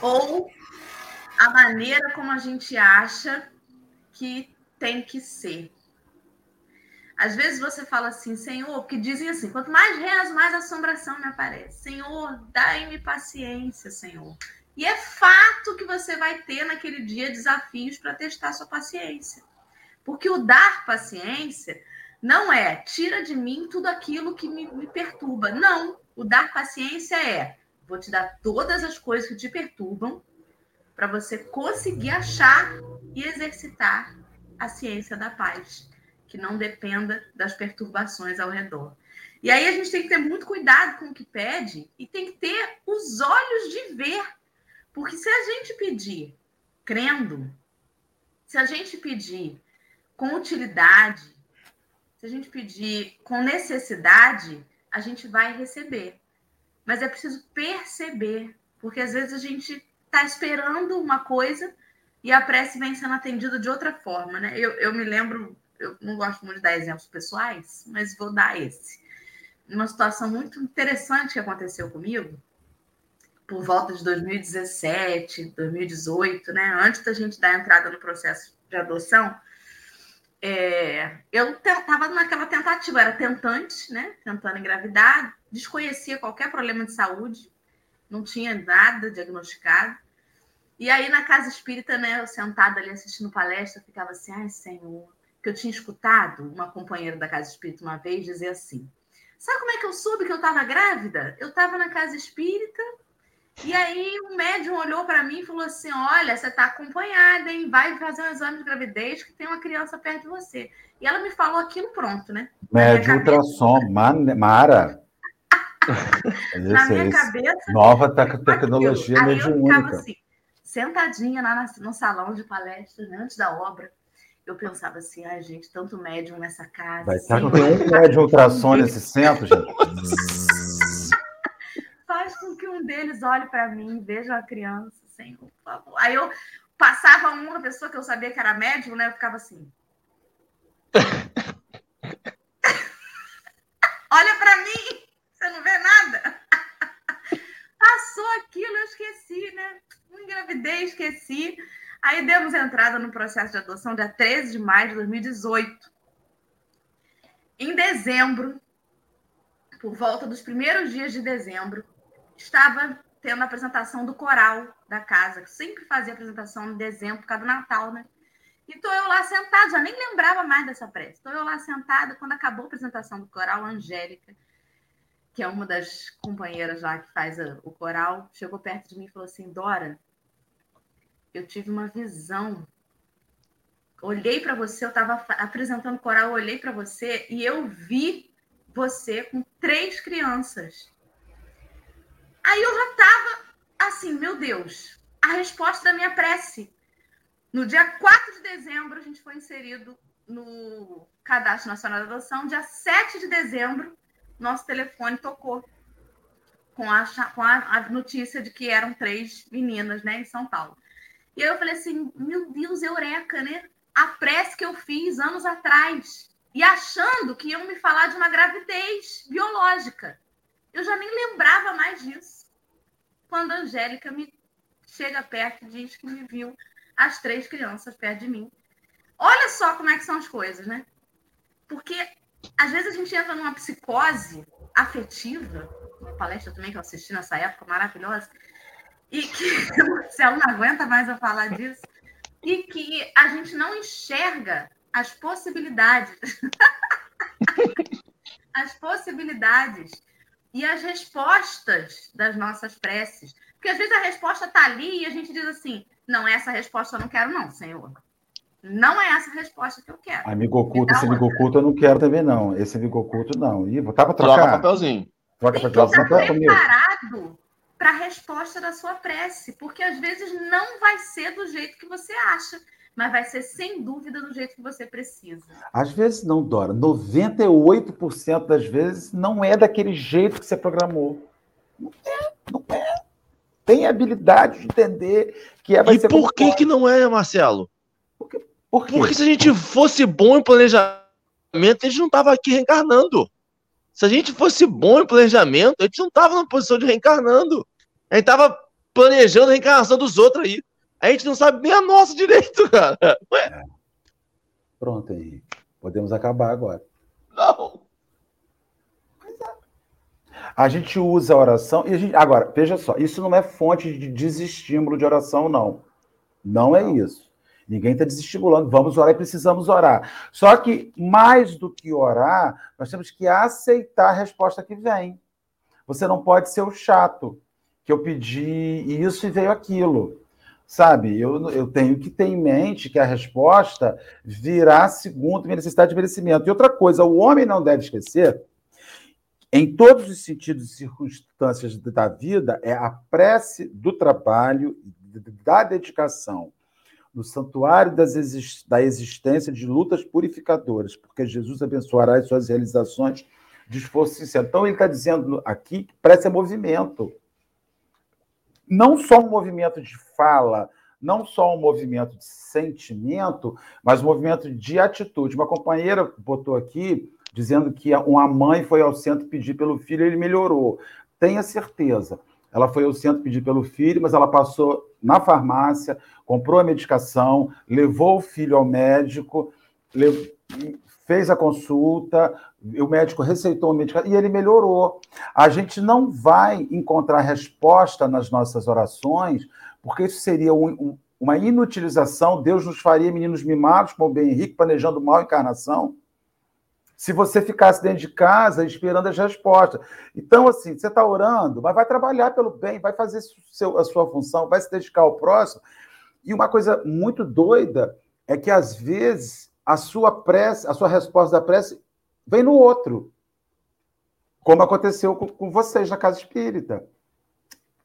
Ou a maneira como a gente acha que tem que ser. Às vezes você fala assim, Senhor, porque dizem assim: quanto mais rezo, mais assombração me aparece. Senhor, dai-me paciência, Senhor. E é fato que você vai ter naquele dia desafios para testar sua paciência. Porque o dar paciência não é tira de mim tudo aquilo que me, me perturba. Não. O dar paciência é vou te dar todas as coisas que te perturbam para você conseguir achar e exercitar a ciência da paz, que não dependa das perturbações ao redor. E aí a gente tem que ter muito cuidado com o que pede e tem que ter os olhos de ver. Porque se a gente pedir crendo, se a gente pedir com utilidade, se a gente pedir com necessidade, a gente vai receber. Mas é preciso perceber, porque às vezes a gente está esperando uma coisa e a prece vem sendo atendida de outra forma, né? Eu, eu me lembro, eu não gosto muito de dar exemplos pessoais, mas vou dar esse. Uma situação muito interessante que aconteceu comigo, por volta de 2017, 2018, né? Antes da gente dar entrada no processo de adoção, é, eu estava naquela tentativa, era tentante, né? Tentando engravidar, desconhecia qualquer problema de saúde, não tinha nada diagnosticado. E aí, na casa espírita, né, eu sentada ali assistindo palestra, ficava assim, ai, Senhor, que eu tinha escutado uma companheira da casa espírita uma vez dizer assim: Sabe como é que eu soube que eu estava grávida? Eu estava na casa espírita e aí o médium olhou para mim e falou assim: Olha, você está acompanhada, hein? Vai fazer um exame de gravidez que tem uma criança perto de você. E ela me falou aquilo pronto, né? Médium ultrassom, Mara. Na minha <laughs> cabeça. Nova tecnologia mediúnica. Assim, sentadinha lá no salão de palestras, né, antes da obra. Eu pensava assim, ai, gente, tanto médium nessa casa. Vai estar assim, com um médium ultrassom <laughs> nesse centro, gente. <laughs> com que um deles olhe para mim, veja a criança, Senhor, por favor. Aí eu passava uma pessoa que eu sabia que era médium, né? Eu ficava assim. <laughs> Olha para mim, você não vê nada? <laughs> Passou aquilo, eu esqueci, né? Engravidei, esqueci. Aí demos entrada no processo de adoção dia 13 de maio de 2018. Em dezembro, por volta dos primeiros dias de dezembro, estava tendo a apresentação do coral da casa, que sempre fazia apresentação em dezembro, por causa do Natal, né? E eu lá sentada, já nem lembrava mais dessa prece. Estou eu lá sentada, quando acabou a apresentação do coral, a Angélica, que é uma das companheiras lá que faz o coral, chegou perto de mim e falou assim: Dora, eu tive uma visão. Olhei para você, eu estava apresentando coral, olhei para você e eu vi você com três crianças. Aí eu já assim, meu Deus, a resposta da minha prece. No dia 4 de dezembro, a gente foi inserido no Cadastro Nacional de Adoção. Dia 7 de dezembro, nosso telefone tocou com a, com a, a notícia de que eram três meninas né, em São Paulo. E aí eu falei assim: meu Deus, eureka, né? A prece que eu fiz anos atrás. E achando que iam me falar de uma gravidez biológica. Eu já nem lembrava mais disso. Quando a Angélica me chega perto e diz que me viu as três crianças perto de mim. Olha só como é que são as coisas, né? Porque às vezes a gente entra numa psicose afetiva, uma palestra também que eu assisti nessa época maravilhosa, e que <laughs> o Marcelo não aguenta mais eu falar disso, e que a gente não enxerga as possibilidades. <laughs> as possibilidades e as respostas das nossas preces. Porque às vezes a resposta está ali e a gente diz assim: não, essa resposta eu não quero, não, Senhor. Não é essa a resposta que eu quero. Amigo oculto, esse amigo oculto eu não quero também, não. Esse amigo oculto, não. Ih, botar para trocar. Troca papelzinho. Troca Tem papelzinho. Estar preparado para a resposta da sua prece, porque às vezes não vai ser do jeito que você acha, mas vai ser sem dúvida do jeito que você precisa. Às vezes não, Dora. 98% das vezes não é daquele jeito que você programou. Não é, não é. Tem habilidade de entender que é vai e ser. E por que, que não é, Marcelo? Por Porque se a gente fosse bom em planejamento, a gente não estava aqui reencarnando. Se a gente fosse bom em planejamento, a gente não estava na posição de reencarnando. A gente estava planejando a reencarnação dos outros aí. A gente não sabe nem a nossa direito, cara. É. Pronto aí. Podemos acabar agora. Não. É. A gente usa a oração e a gente... agora, veja só, isso não é fonte de desestímulo de oração, não. Não é isso. Ninguém está desestimulando. Vamos orar e precisamos orar. Só que, mais do que orar, nós temos que aceitar a resposta que vem. Você não pode ser o chato, que eu pedi isso e veio aquilo. Sabe, eu, eu tenho que ter em mente que a resposta virá segundo minha necessidade de merecimento. E outra coisa, o homem não deve esquecer, em todos os sentidos e circunstâncias da vida, é a prece do trabalho, da dedicação no santuário das, da existência de lutas purificadoras, porque Jesus abençoará as suas realizações de esforço sincero. Então, ele está dizendo aqui que prece é movimento. Não só um movimento de fala, não só um movimento de sentimento, mas um movimento de atitude. Uma companheira botou aqui dizendo que uma mãe foi ao centro pedir pelo filho e ele melhorou. Tenha certeza. Ela foi ao centro pedir pelo filho, mas ela passou na farmácia, comprou a medicação, levou o filho ao médico, fez a consulta, o médico receitou a medicação e ele melhorou. A gente não vai encontrar resposta nas nossas orações, porque isso seria um, um, uma inutilização. Deus nos faria meninos mimados, como o Ben Henrique, planejando mal encarnação se você ficasse dentro de casa esperando as respostas. Então, assim, você está orando, mas vai trabalhar pelo bem, vai fazer seu, a sua função, vai se dedicar ao próximo. E uma coisa muito doida é que, às vezes, a sua prece, a sua resposta da prece vem no outro. Como aconteceu com, com vocês na casa espírita.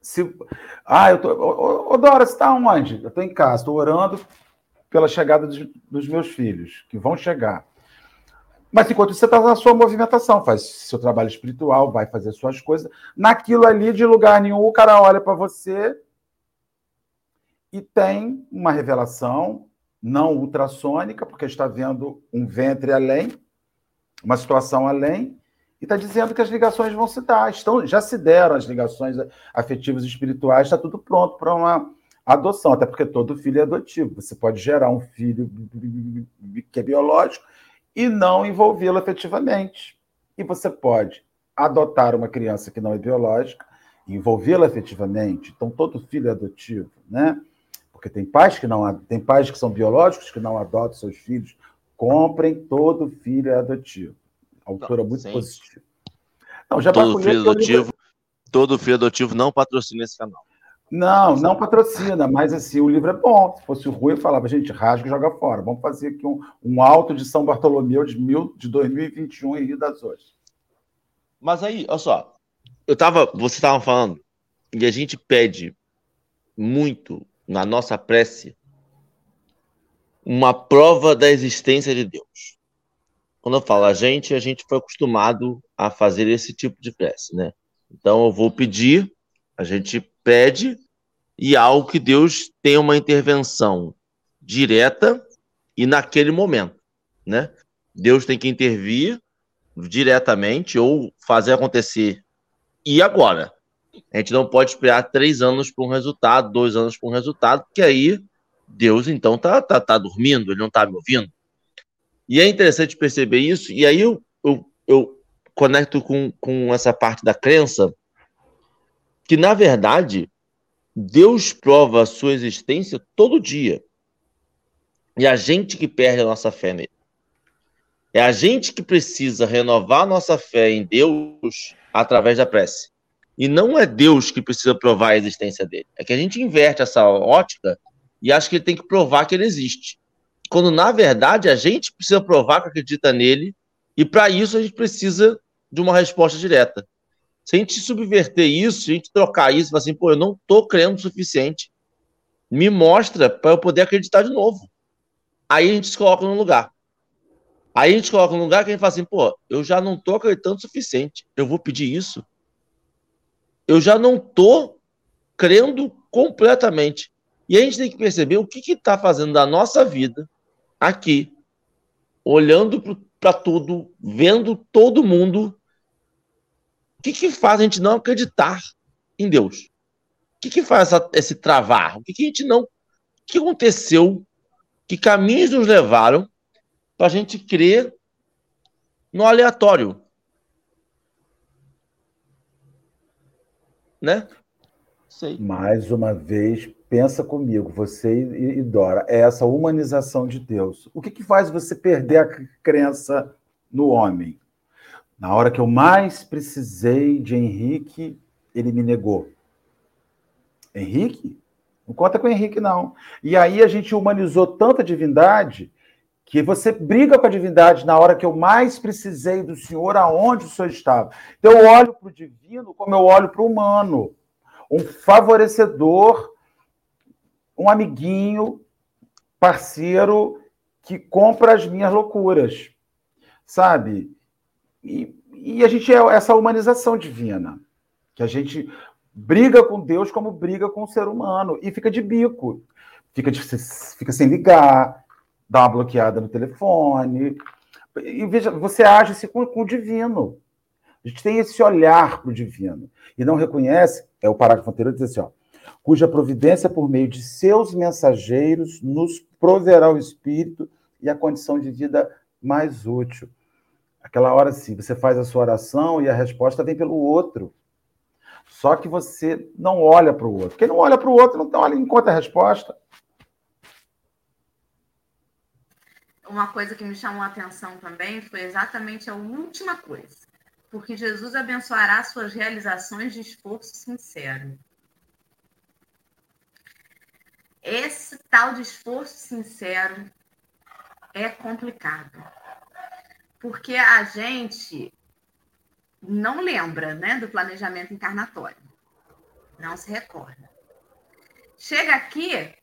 Se, ah, eu tô. Ô, ô Dora, você está onde? Eu estou em casa, estou orando pela chegada dos, dos meus filhos, que vão chegar. Mas enquanto você está na sua movimentação, faz seu trabalho espiritual, vai fazer suas coisas. Naquilo ali, de lugar nenhum, o cara olha para você e tem uma revelação não ultrassônica, porque está vendo um ventre além, uma situação além, e está dizendo que as ligações vão se dar. Estão, já se deram as ligações afetivas e espirituais, está tudo pronto para uma adoção, até porque todo filho é adotivo. Você pode gerar um filho que é biológico e não envolvê-lo efetivamente. E você pode adotar uma criança que não é biológica, envolvê-la efetivamente. Então, todo filho é adotivo, né? Porque tem pais que não tem pais que são biológicos que não adotam seus filhos. Comprem todo filho adotivo. Autora não, muito sim. positiva. Não, já todo filho adotivo, todo filho adotivo não patrocina esse canal. Não, não patrocina, mas assim, o livro é bom. Se fosse ruim, eu falava, gente, rasga e joga fora. Vamos fazer aqui um, um alto de São Bartolomeu de, mil, de 2021 em Rio das Ostras. Mas aí, olha só, eu tava, você estava falando, e a gente pede muito na nossa prece uma prova da existência de Deus. Quando eu falo a gente, a gente foi acostumado a fazer esse tipo de prece, né? Então eu vou pedir, a gente pede e algo que Deus tenha uma intervenção direta e naquele momento, né? Deus tem que intervir diretamente ou fazer acontecer e agora. A gente não pode esperar três anos para um resultado, dois anos para um resultado, porque aí Deus então tá, tá, tá dormindo, ele não está me ouvindo. E é interessante perceber isso, e aí eu, eu, eu conecto com, com essa parte da crença, que na verdade Deus prova a sua existência todo dia. E a gente que perde a nossa fé nele. É a gente que precisa renovar nossa fé em Deus através da prece. E não é Deus que precisa provar a existência dele. É que a gente inverte essa ótica e acha que ele tem que provar que ele existe. Quando, na verdade, a gente precisa provar que acredita nele, e para isso a gente precisa de uma resposta direta. Se a gente subverter isso, se a gente trocar isso, assim, pô, eu não estou crendo o suficiente, me mostra para eu poder acreditar de novo. Aí a gente se coloca no lugar. Aí a gente coloca no lugar que a gente fala assim, pô, eu já não estou acreditando o suficiente, eu vou pedir isso eu já não estou crendo completamente. E a gente tem que perceber o que está fazendo da nossa vida aqui, olhando para tudo, vendo todo mundo. O que, que faz a gente não acreditar em Deus? O que, que faz essa, esse travar? O que, que a gente não. O que aconteceu? Que caminhos nos levaram para a gente crer no aleatório? né? Sei. Mais uma vez, pensa comigo, você e Dora, é essa humanização de Deus. O que, que faz você perder a crença no homem? Na hora que eu mais precisei de Henrique, ele me negou. Henrique? Não conta com Henrique, não. E aí a gente humanizou tanta divindade que você briga com a divindade na hora que eu mais precisei do Senhor, aonde o Senhor estava. Então eu olho para o divino como eu olho para o humano, um favorecedor, um amiguinho, parceiro que compra as minhas loucuras, sabe? E, e a gente é essa humanização divina, que a gente briga com Deus como briga com o ser humano e fica de bico, fica, de, fica sem ligar, dá uma bloqueada no telefone. E veja, você age-se com, com o divino. A gente tem esse olhar para o divino. E não reconhece, é o parágrafo anterior, diz assim, ó, cuja providência por meio de seus mensageiros nos proverá o espírito e a condição de vida mais útil. Aquela hora, sim, você faz a sua oração e a resposta vem pelo outro. Só que você não olha para o outro. Quem não olha para o outro não olha, encontra a resposta. uma coisa que me chamou a atenção também foi exatamente a última coisa. Porque Jesus abençoará suas realizações de esforço sincero. Esse tal de esforço sincero é complicado. Porque a gente não lembra né, do planejamento encarnatório. Não se recorda. Chega aqui,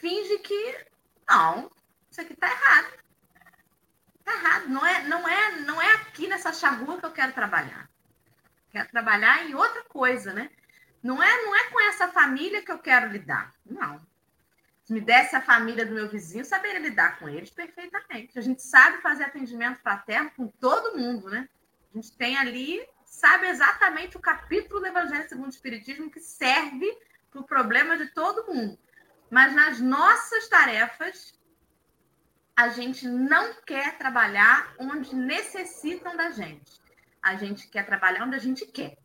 finge que não, isso aqui está errado. Tá errado. Não é, não é, não é aqui nessa charrua que eu quero trabalhar. Quero trabalhar em outra coisa, né? Não é, não é com essa família que eu quero lidar. Não. Se me desse a família do meu vizinho, saberia lidar com eles perfeitamente. A gente sabe fazer atendimento fraterno com todo mundo, né? A gente tem ali, sabe exatamente o capítulo do Evangelho segundo o Espiritismo que serve para o problema de todo mundo. Mas nas nossas tarefas, a gente não quer trabalhar onde necessitam da gente. A gente quer trabalhar onde a gente quer.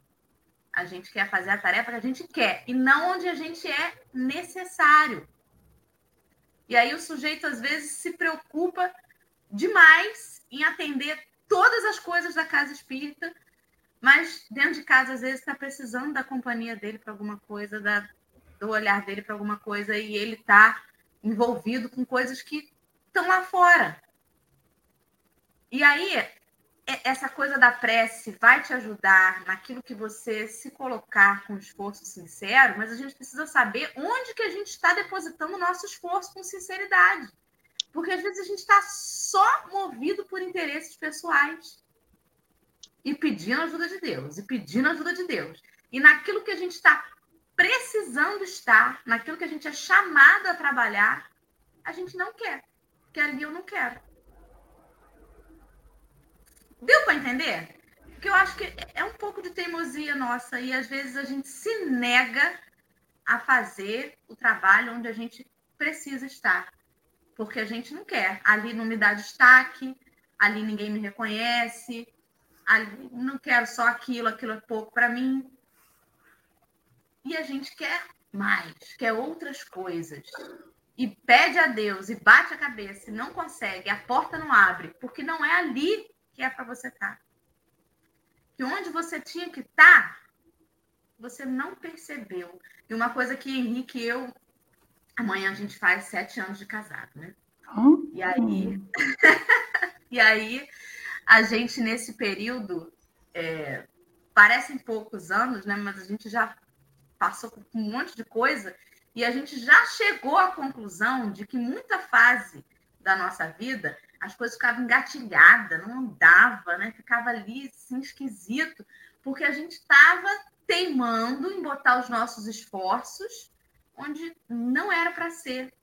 A gente quer fazer a tarefa que a gente quer e não onde a gente é necessário. E aí o sujeito, às vezes, se preocupa demais em atender todas as coisas da casa espírita, mas dentro de casa, às vezes, está precisando da companhia dele para alguma coisa, da, do olhar dele para alguma coisa, e ele está envolvido com coisas que estão lá fora. E aí, essa coisa da prece vai te ajudar naquilo que você se colocar com esforço sincero, mas a gente precisa saber onde que a gente está depositando o nosso esforço com sinceridade. Porque às vezes a gente está só movido por interesses pessoais. E pedindo ajuda de Deus, e pedindo ajuda de Deus. E naquilo que a gente está precisando estar, naquilo que a gente é chamado a trabalhar, a gente não quer. Porque ali eu não quero. Deu para entender? Porque eu acho que é um pouco de teimosia nossa e às vezes a gente se nega a fazer o trabalho onde a gente precisa estar. Porque a gente não quer. Ali não me dá destaque, ali ninguém me reconhece, ali não quero só aquilo, aquilo é pouco para mim. E a gente quer mais, quer outras coisas. E pede a Deus e bate a cabeça e não consegue, a porta não abre, porque não é ali que é para você estar. Tá. Que onde você tinha que estar, tá, você não percebeu. E uma coisa que Henrique e eu, amanhã a gente faz sete anos de casado, né? Hum. E aí, <laughs> e aí a gente nesse período é, parecem poucos anos, né? Mas a gente já passou por um monte de coisa e a gente já chegou à conclusão de que muita fase da nossa vida as coisas ficavam engatilhadas, não andava, né? Ficava ali assim, esquisito, porque a gente estava teimando em botar os nossos esforços onde não era para ser.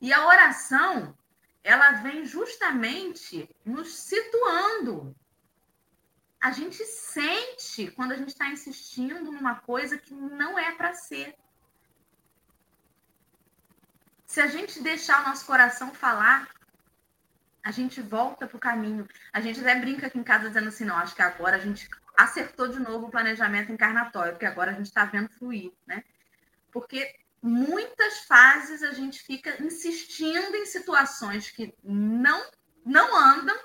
E a oração, ela vem justamente nos situando. A gente sente quando a gente está insistindo numa coisa que não é para ser. Se a gente deixar o nosso coração falar, a gente volta para o caminho. A gente até brinca aqui em casa dizendo assim, não, acho que agora a gente acertou de novo o planejamento encarnatório, porque agora a gente está vendo fluir, né? Porque muitas fases a gente fica insistindo em situações que não não andam,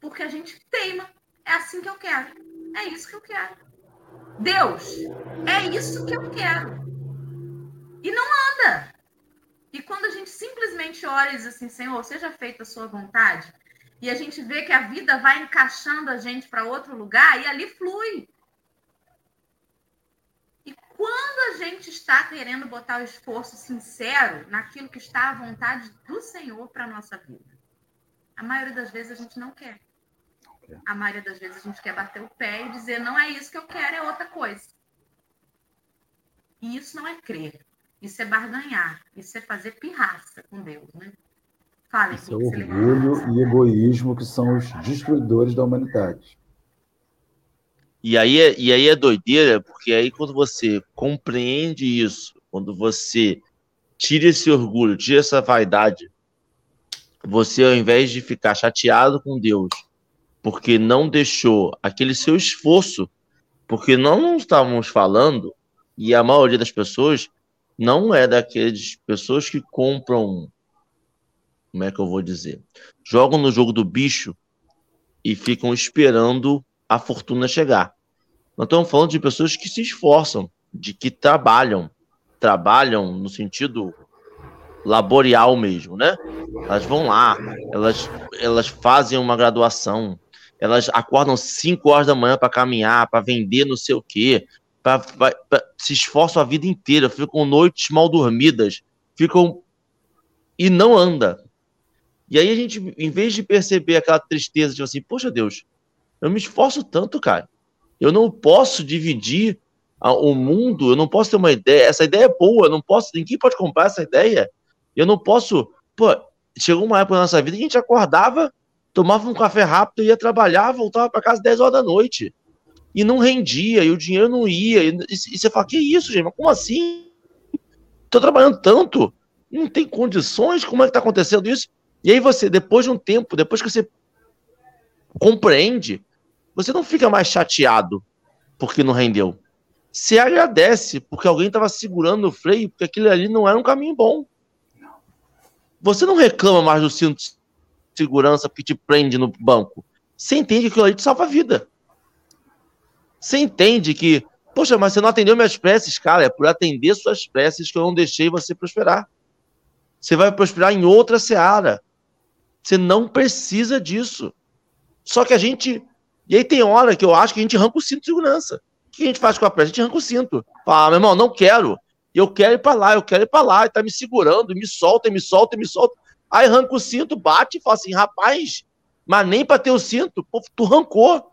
porque a gente teima. É assim que eu quero. É isso que eu quero. Deus, é isso que eu quero. E não anda. E quando a gente simplesmente ora e diz assim, Senhor, seja feita a sua vontade, e a gente vê que a vida vai encaixando a gente para outro lugar, e ali flui. E quando a gente está querendo botar o esforço sincero naquilo que está à vontade do Senhor para a nossa vida, a maioria das vezes a gente não quer. A maioria das vezes a gente quer bater o pé e dizer, não é isso que eu quero, é outra coisa. E isso não é crer. Isso é barganhar, isso é fazer pirraça com Deus, né? Fale, isso é orgulho e egoísmo que são os destruidores da humanidade. E aí, é, e aí é doideira, porque aí quando você compreende isso, quando você tira esse orgulho, tira essa vaidade, você ao invés de ficar chateado com Deus, porque não deixou aquele seu esforço, porque nós não estávamos falando, e a maioria das pessoas não é daquelas pessoas que compram. Como é que eu vou dizer? Jogam no jogo do bicho e ficam esperando a fortuna chegar. Nós estamos falando de pessoas que se esforçam, de que trabalham. Trabalham no sentido laboral mesmo, né? Elas vão lá, elas, elas fazem uma graduação, elas acordam 5 horas da manhã para caminhar, para vender não sei o quê, pra, pra, pra, se esforçam a vida inteira, ficam noites mal dormidas, ficam e não anda. E aí a gente, em vez de perceber aquela tristeza, tipo assim, poxa Deus, eu me esforço tanto, cara. Eu não posso dividir a, o mundo, eu não posso ter uma ideia. Essa ideia é boa, eu não posso, ninguém pode comprar essa ideia. Eu não posso. Pô, chegou uma época na nossa vida que a gente acordava, tomava um café rápido, ia trabalhar, voltava para casa 10 horas da noite e não rendia, e o dinheiro não ia. E, e você fala, que isso, gente? Mas como assim? Tô trabalhando tanto, não tem condições, como é que tá acontecendo isso? E aí você, depois de um tempo, depois que você compreende, você não fica mais chateado porque não rendeu. Você agradece porque alguém estava segurando o freio, porque aquilo ali não era um caminho bom. Você não reclama mais do cinto de segurança que te prende no banco. Você entende que aquilo ali te salva a vida. Você entende que, poxa, mas você não atendeu minhas preces, cara. É por atender suas preces que eu não deixei você prosperar. Você vai prosperar em outra seara. Você não precisa disso. Só que a gente. E aí tem hora que eu acho que a gente arranca o cinto de segurança. O que a gente faz com a prece? A gente arranca o cinto. Fala, ah, meu irmão, não quero. Eu quero ir para lá, eu quero ir para lá. E tá me segurando, me solta, me solta, me solta. Aí arranca o cinto, bate e fala assim, rapaz, mas nem para ter o cinto, pô, tu arrancou.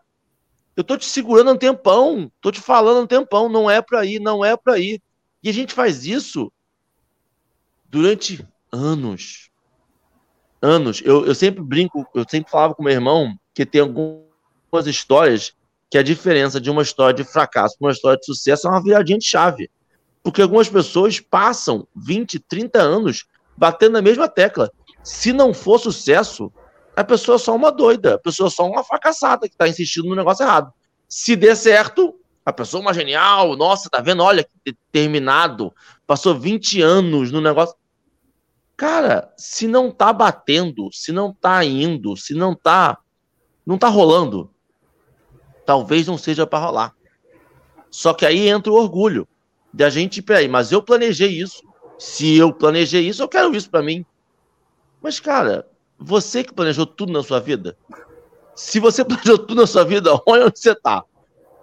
Eu tô te segurando um tempão, tô te falando um tempão, não é para ir, não é para ir. E a gente faz isso durante anos. Anos. Eu, eu sempre brinco, eu sempre falava com meu irmão que tem algumas histórias que a diferença de uma história de fracasso para uma história de sucesso é uma viradinha de chave. Porque algumas pessoas passam 20, 30 anos batendo na mesma tecla. Se não for sucesso, a pessoa é só uma doida, a pessoa é só uma fracassada que está insistindo no negócio errado. Se der certo, a pessoa é uma genial, nossa, tá vendo? Olha que determinado, passou 20 anos no negócio. Cara, se não tá batendo, se não tá indo, se não tá não tá rolando, talvez não seja para rolar. Só que aí entra o orgulho de a gente, peraí, mas eu planejei isso. Se eu planejei isso, eu quero isso para mim. Mas, cara, você que planejou tudo na sua vida, se você <laughs> planejou tudo na sua vida, olha onde você tá.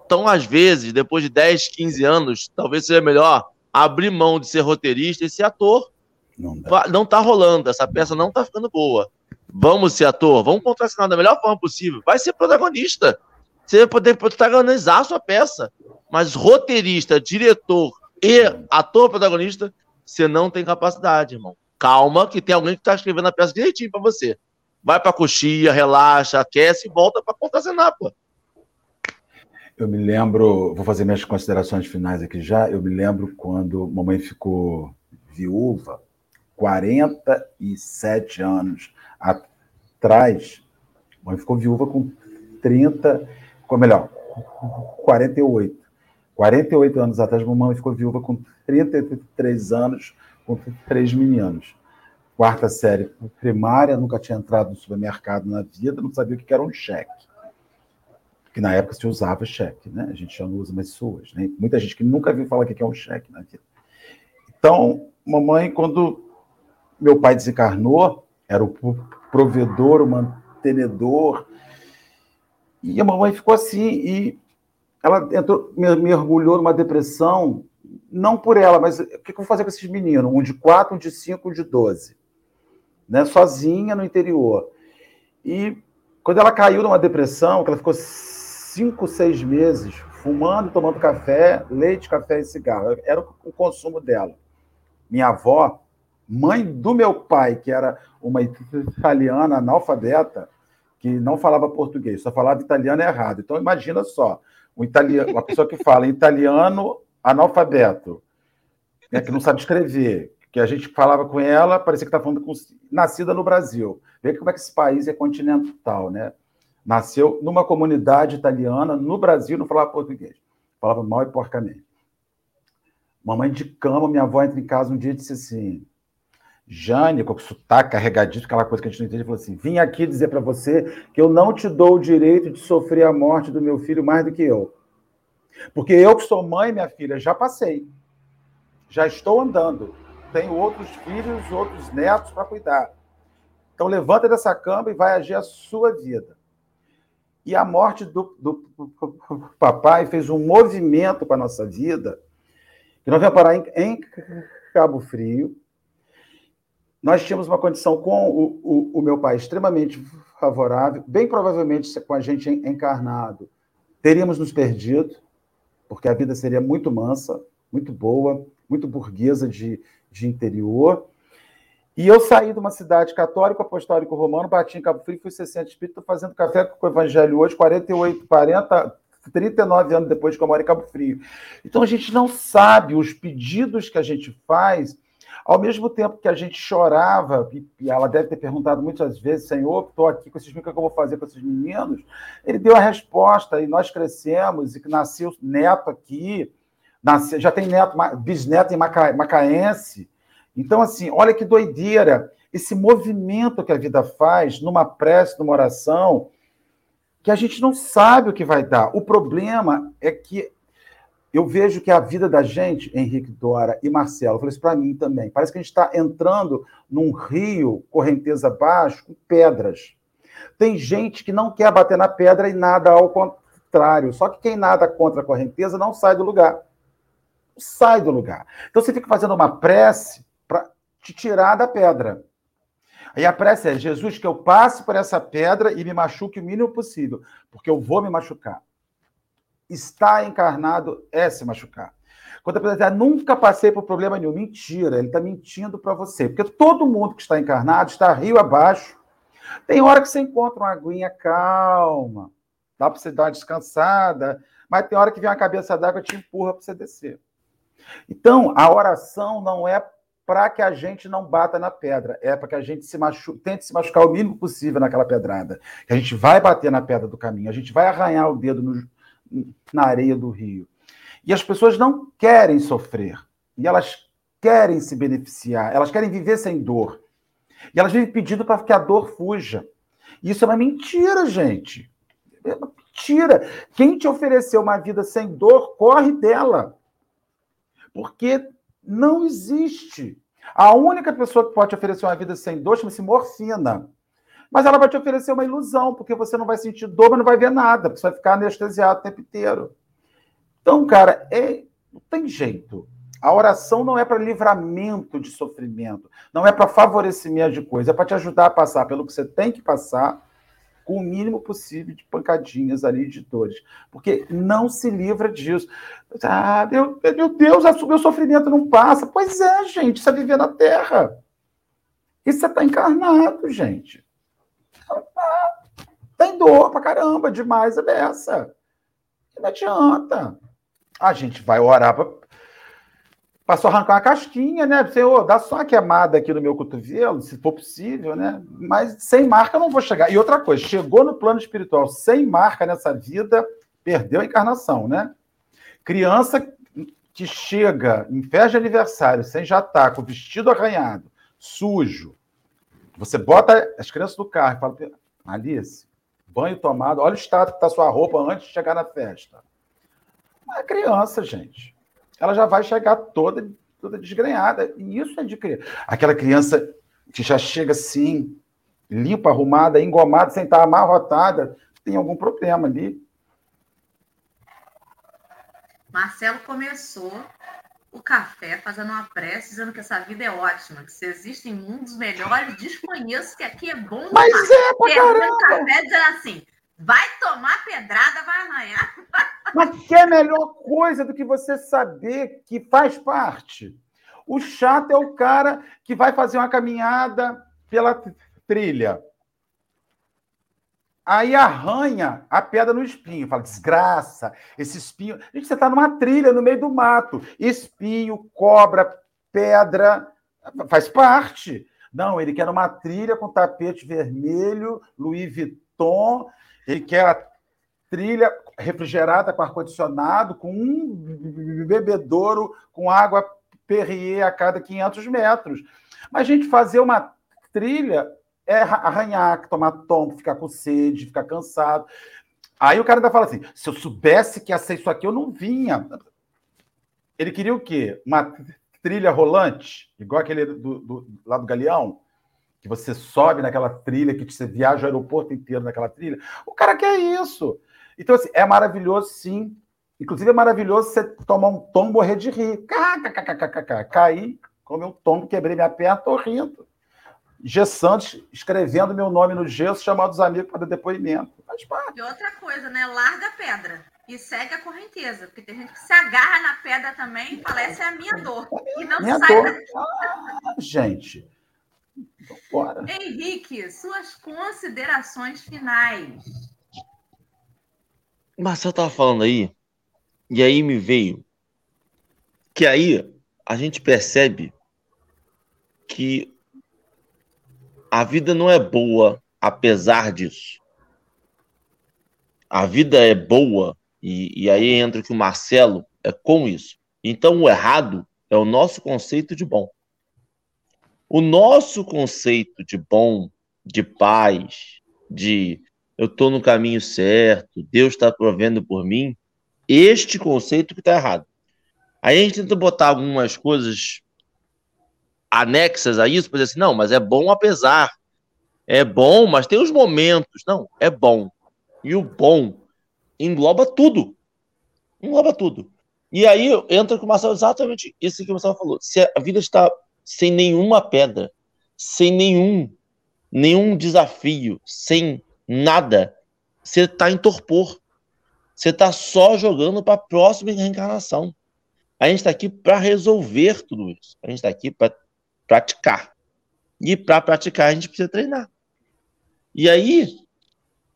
Então, às vezes, depois de 10, 15 anos, talvez seja melhor abrir mão de ser roteirista e ser ator não, não tá rolando, essa peça não tá ficando boa. Vamos ser ator, vamos contracenar da melhor forma possível. Vai ser protagonista. Você vai poder protagonizar a sua peça. Mas roteirista, diretor e ator protagonista, você não tem capacidade, irmão. Calma, que tem alguém que está escrevendo a peça direitinho para você. Vai para coxia, relaxa, aquece e volta para contracenar, pô. Eu me lembro, vou fazer minhas considerações finais aqui já. Eu me lembro quando mamãe ficou viúva 47 anos atrás, mãe ficou viúva com 30, ou melhor, 48. 48 anos atrás, mamãe ficou viúva com 33 anos, com três meninos. Quarta série primária, nunca tinha entrado no supermercado na vida, não sabia o que era um cheque. Que na época se usava cheque, né? A gente já não usa mais suas, né? Muita gente que nunca viu falar o que é um cheque na vida. Então, mamãe, quando meu pai desencarnou, era o provedor, o mantenedor. E a mamãe ficou assim, e ela entrou, mergulhou numa depressão, não por ela, mas o que eu vou fazer com esses meninos? Um de quatro, um de cinco, um de doze. Né? Sozinha no interior. E quando ela caiu numa depressão, que ela ficou cinco, seis meses fumando, tomando café, leite, café e cigarro. Era o consumo dela. Minha avó mãe do meu pai, que era uma italiana analfabeta, que não falava português, só falava italiano errado. Então, imagina só, um italiano, uma pessoa que fala italiano analfabeto, né, que não sabe escrever, que a gente falava com ela, parecia que estava falando com nascida no Brasil. Vê como é que esse país é continental, né? Nasceu numa comunidade italiana, no Brasil, não falava português. Falava mal e porcamente. Mamãe de cama, minha avó entra em casa um dia e disse assim: Jane, com o sotaque carregadinho, aquela coisa que a gente não entende, falou assim: vim aqui dizer para você que eu não te dou o direito de sofrer a morte do meu filho mais do que eu. Porque eu que sou mãe, minha filha, já passei. Já estou andando. Tenho outros filhos, outros netos para cuidar. Então levanta dessa cama e vai agir a sua vida. E a morte do, do, do papai fez um movimento para a nossa vida, que nós vamos parar em, em Cabo Frio, nós tínhamos uma condição com o, o, o, meu pai extremamente favorável, bem provavelmente com a gente encarnado, teríamos nos perdido, porque a vida seria muito mansa, muito boa, muito burguesa de, de interior. E eu saí de uma cidade católica, apostólico romano, bati em Cabo Frio, fui 60 espírito, fazendo café com o evangelho hoje, 48, 40, 39 anos depois que eu moro em Cabo Frio. Então a gente não sabe os pedidos que a gente faz ao mesmo tempo que a gente chorava, e ela deve ter perguntado muitas vezes, Senhor, estou aqui com esses meninos, o que eu vou fazer com esses meninos? Ele deu a resposta, e nós crescemos, e que nasceu neto aqui, nasceu, já tem neto, bisneto em Maca, Macaense. Então, assim, olha que doideira. esse movimento que a vida faz numa prece, numa oração, que a gente não sabe o que vai dar. O problema é que eu vejo que a vida da gente, Henrique Dora e Marcelo, eu falei isso para mim também, parece que a gente está entrando num rio, correnteza abaixo, com pedras. Tem gente que não quer bater na pedra e nada ao contrário. Só que quem nada contra a correnteza não sai do lugar. Sai do lugar. Então você fica fazendo uma prece para te tirar da pedra. Aí a prece é: Jesus, que eu passe por essa pedra e me machuque o mínimo possível, porque eu vou me machucar. Estar encarnado é se machucar. Quando a pessoa diz, nunca passei por problema nenhum, mentira, ele está mentindo para você, porque todo mundo que está encarnado está rio abaixo. Tem hora que você encontra uma aguinha calma, dá para você dar uma descansada, mas tem hora que vem uma cabeça d'água e te empurra para você descer. Então, a oração não é para que a gente não bata na pedra, é para que a gente se machu... tente se machucar o mínimo possível naquela pedrada. Que a gente vai bater na pedra do caminho, a gente vai arranhar o dedo no... na areia do rio. E as pessoas não querem sofrer, e elas querem se beneficiar, elas querem viver sem dor. E elas vivem pedindo para que a dor fuja. Isso é uma mentira, gente. É uma mentira. Quem te ofereceu uma vida sem dor, corre dela. Porque não existe. A única pessoa que pode oferecer uma vida sem dor chama-se morfina. Mas ela vai te oferecer uma ilusão, porque você não vai sentir dor, mas não vai ver nada, você vai ficar anestesiado o tempo inteiro. Então, cara, é, não tem jeito. A oração não é para livramento de sofrimento, não é para favorecimento de coisa, é para te ajudar a passar pelo que você tem que passar com o mínimo possível de pancadinhas ali, de dores. Porque não se livra disso. Ah, meu, meu Deus, meu sofrimento não passa. Pois é, gente, isso é viver na Terra. Isso é estar tá encarnado, gente. Tem dor pra caramba, demais é dessa. Não adianta. A gente vai orar para Passou arrancar uma casquinha, né? Senhor, dá só uma queimada aqui no meu cotovelo, se for possível, né? Mas sem marca eu não vou chegar. E outra coisa, chegou no plano espiritual sem marca nessa vida, perdeu a encarnação, né? Criança que chega em festa de aniversário sem já estar com o vestido arranhado, sujo, você bota as crianças no carro e fala, Alice, banho tomado, olha o estado que está sua roupa antes de chegar na festa. É criança, gente ela já vai chegar toda, toda desgrenhada. E isso é de criança. Aquela criança que já chega assim, limpa, arrumada, engomada, sem estar amarrotada, tem algum problema ali. Marcelo começou o café fazendo uma prece dizendo que essa vida é ótima, que se existem mundos melhores, desconheço que aqui é bom Mas demais. é pra caramba. café dizendo assim, vai tomar pedrada, vai arranhar. <laughs> Mas que é melhor coisa do que você saber que faz parte? O chato é o cara que vai fazer uma caminhada pela trilha. Aí arranha a pedra no espinho. Fala, desgraça, esse espinho. Gente, você está numa trilha no meio do mato. Espinho, cobra, pedra, faz parte. Não, ele quer uma trilha com tapete vermelho, Louis Vuitton, ele quer a trilha refrigerada com ar-condicionado, com um bebedouro com água Perrier a cada 500 metros. Mas, a gente, fazer uma trilha é arranhar, tomar tombo, ficar com sede, ficar cansado. Aí o cara ainda fala assim: se eu soubesse que ia ser isso aqui, eu não vinha. Ele queria o quê? Uma trilha rolante, igual aquele do, do, lá do Galeão, que você sobe naquela trilha, que você viaja o aeroporto inteiro naquela trilha. O cara quer isso. Então, assim, é maravilhoso, sim. Inclusive, é maravilhoso você tomar um tombo morrer de rir. Caí, comi um tombo, quebrei minha perna, tô rindo. Gessantes escrevendo meu nome no gesso, chamando os amigos para dar depoimento. Faz parte. E outra coisa, né? Larga a pedra e segue a correnteza. Porque tem gente que se agarra na pedra também e fala, essa é a minha dor. E não minha sai dor. Ah, gente. Então, bora. Henrique, suas considerações finais. Marcelo estava falando aí, e aí me veio que aí a gente percebe que a vida não é boa apesar disso. A vida é boa, e, e aí entra que o Marcelo é com isso. Então o errado é o nosso conceito de bom. O nosso conceito de bom, de paz, de eu estou no caminho certo, Deus está provendo por mim, este conceito que está errado. Aí a gente tenta botar algumas coisas anexas a isso, para dizer assim, não, mas é bom apesar. É bom, mas tem os momentos. Não, é bom. E o bom engloba tudo. Engloba tudo. E aí entra com o Marcelo exatamente isso que o Marcelo falou. Se a vida está sem nenhuma pedra, sem nenhum, nenhum desafio, sem nada, você está em torpor. Você está só jogando para a próxima reencarnação. A gente está aqui para resolver tudo isso. A gente está aqui para praticar. E para praticar, a gente precisa treinar. E aí,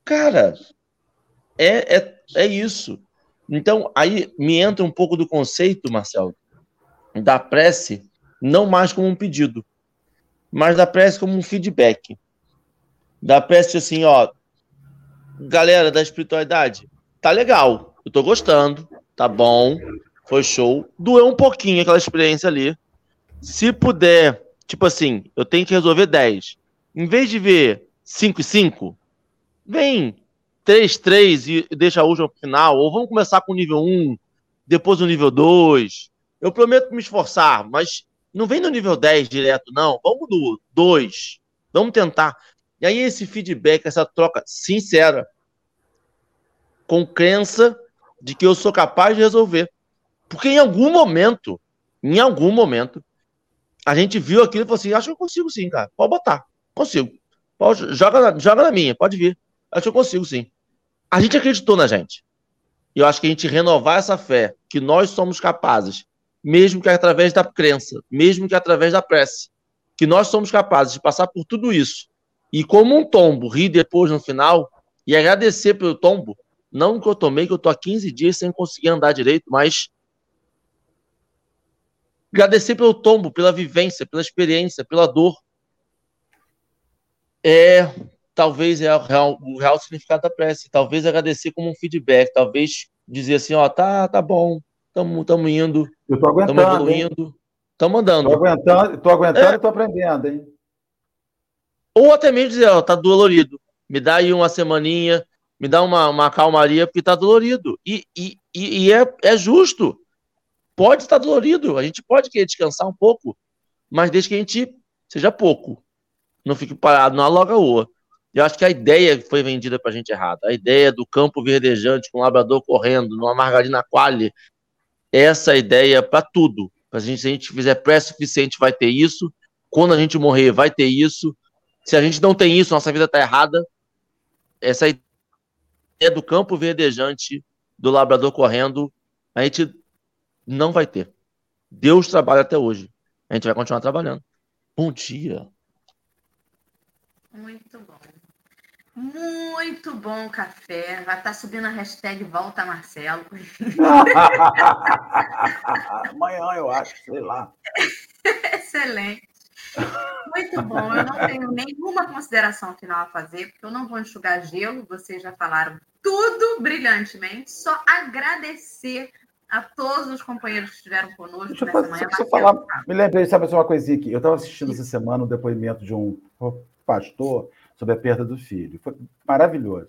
cara, é, é, é isso. Então, aí me entra um pouco do conceito, Marcelo, da prece, não mais como um pedido, mas da prece como um feedback. Da prece assim, ó, galera da espiritualidade, tá legal, eu tô gostando, tá bom, foi show. Doeu um pouquinho aquela experiência ali. Se puder, tipo assim, eu tenho que resolver 10. Em vez de ver 5 e 5, vem 3, 3 e deixa a última pro final. Ou vamos começar com o nível 1, depois o nível 2. Eu prometo me esforçar, mas não vem no nível 10 direto, não. Vamos no 2. Vamos tentar. E aí esse feedback, essa troca sincera, com crença de que eu sou capaz de resolver. Porque em algum momento, em algum momento, a gente viu aquilo e falou assim: acho que eu consigo sim, cara. Pode botar. Consigo. Pode, joga, na, joga na minha, pode vir. Acho que eu consigo sim. A gente acreditou na gente. E eu acho que a gente renovar essa fé, que nós somos capazes, mesmo que através da crença, mesmo que através da prece, que nós somos capazes de passar por tudo isso e, como um tombo, rir depois no final e agradecer pelo tombo. Não que eu tomei, que eu tô há 15 dias sem conseguir andar direito, mas Agradecer pelo tombo, pela vivência, pela experiência, pela dor. É, talvez é o real, o real significado da prece. Talvez agradecer como um feedback. Talvez dizer assim, ó, tá, tá bom, tamo, tamo indo. Eu tô aguentando. Tamo evoluindo. Tamo andando. Tô aguentando, tô aguentando é. e tô aprendendo, hein? Ou até mesmo dizer, ó, tá dolorido. Me dá aí uma semaninha, me dá uma, uma calmaria, porque tá dolorido. E, e, e é, é justo pode estar dolorido, a gente pode querer descansar um pouco, mas desde que a gente seja pouco, não fique parado numa logaoa. Eu acho que a ideia foi vendida para a gente errada. A ideia do campo verdejante com o labrador correndo, numa margarina quali, essa ideia para tudo. Pra gente, se a gente fizer pré suficiente, vai ter isso. Quando a gente morrer, vai ter isso. Se a gente não tem isso, nossa vida está errada. Essa ideia do campo verdejante, do labrador correndo, a gente não vai ter. Deus trabalha até hoje. A gente vai continuar trabalhando. Bom dia. Muito bom. Muito bom café. Vai estar tá subindo a hashtag Volta Marcelo. <laughs> Amanhã eu acho, sei lá. <laughs> Excelente. Muito bom. Eu não tenho nenhuma consideração final a fazer, porque eu não vou enxugar gelo. Vocês já falaram tudo brilhantemente. Só agradecer a todos os companheiros que estiveram conosco Deixa nessa manhã. Deixa eu falar, me lembrei, sabe uma coisinha aqui? Eu estava assistindo essa semana um depoimento de um pastor sobre a perda do filho. Foi maravilhoso.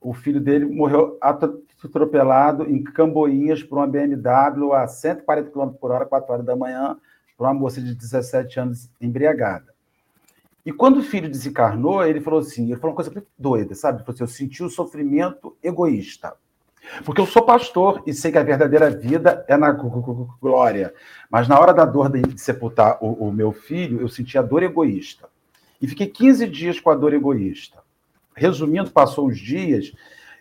O filho dele morreu atropelado em Camboinhas por uma BMW a 140 km por hora, 4 horas da manhã, por uma moça de 17 anos embriagada. E quando o filho desencarnou, ele falou assim, ele falou uma coisa doida, sabe? Ele falou assim, eu senti o sofrimento egoísta. Porque eu sou pastor e sei que a verdadeira vida é na glória. Mas na hora da dor de sepultar o, o meu filho, eu senti a dor egoísta. E fiquei 15 dias com a dor egoísta. Resumindo, passou os dias,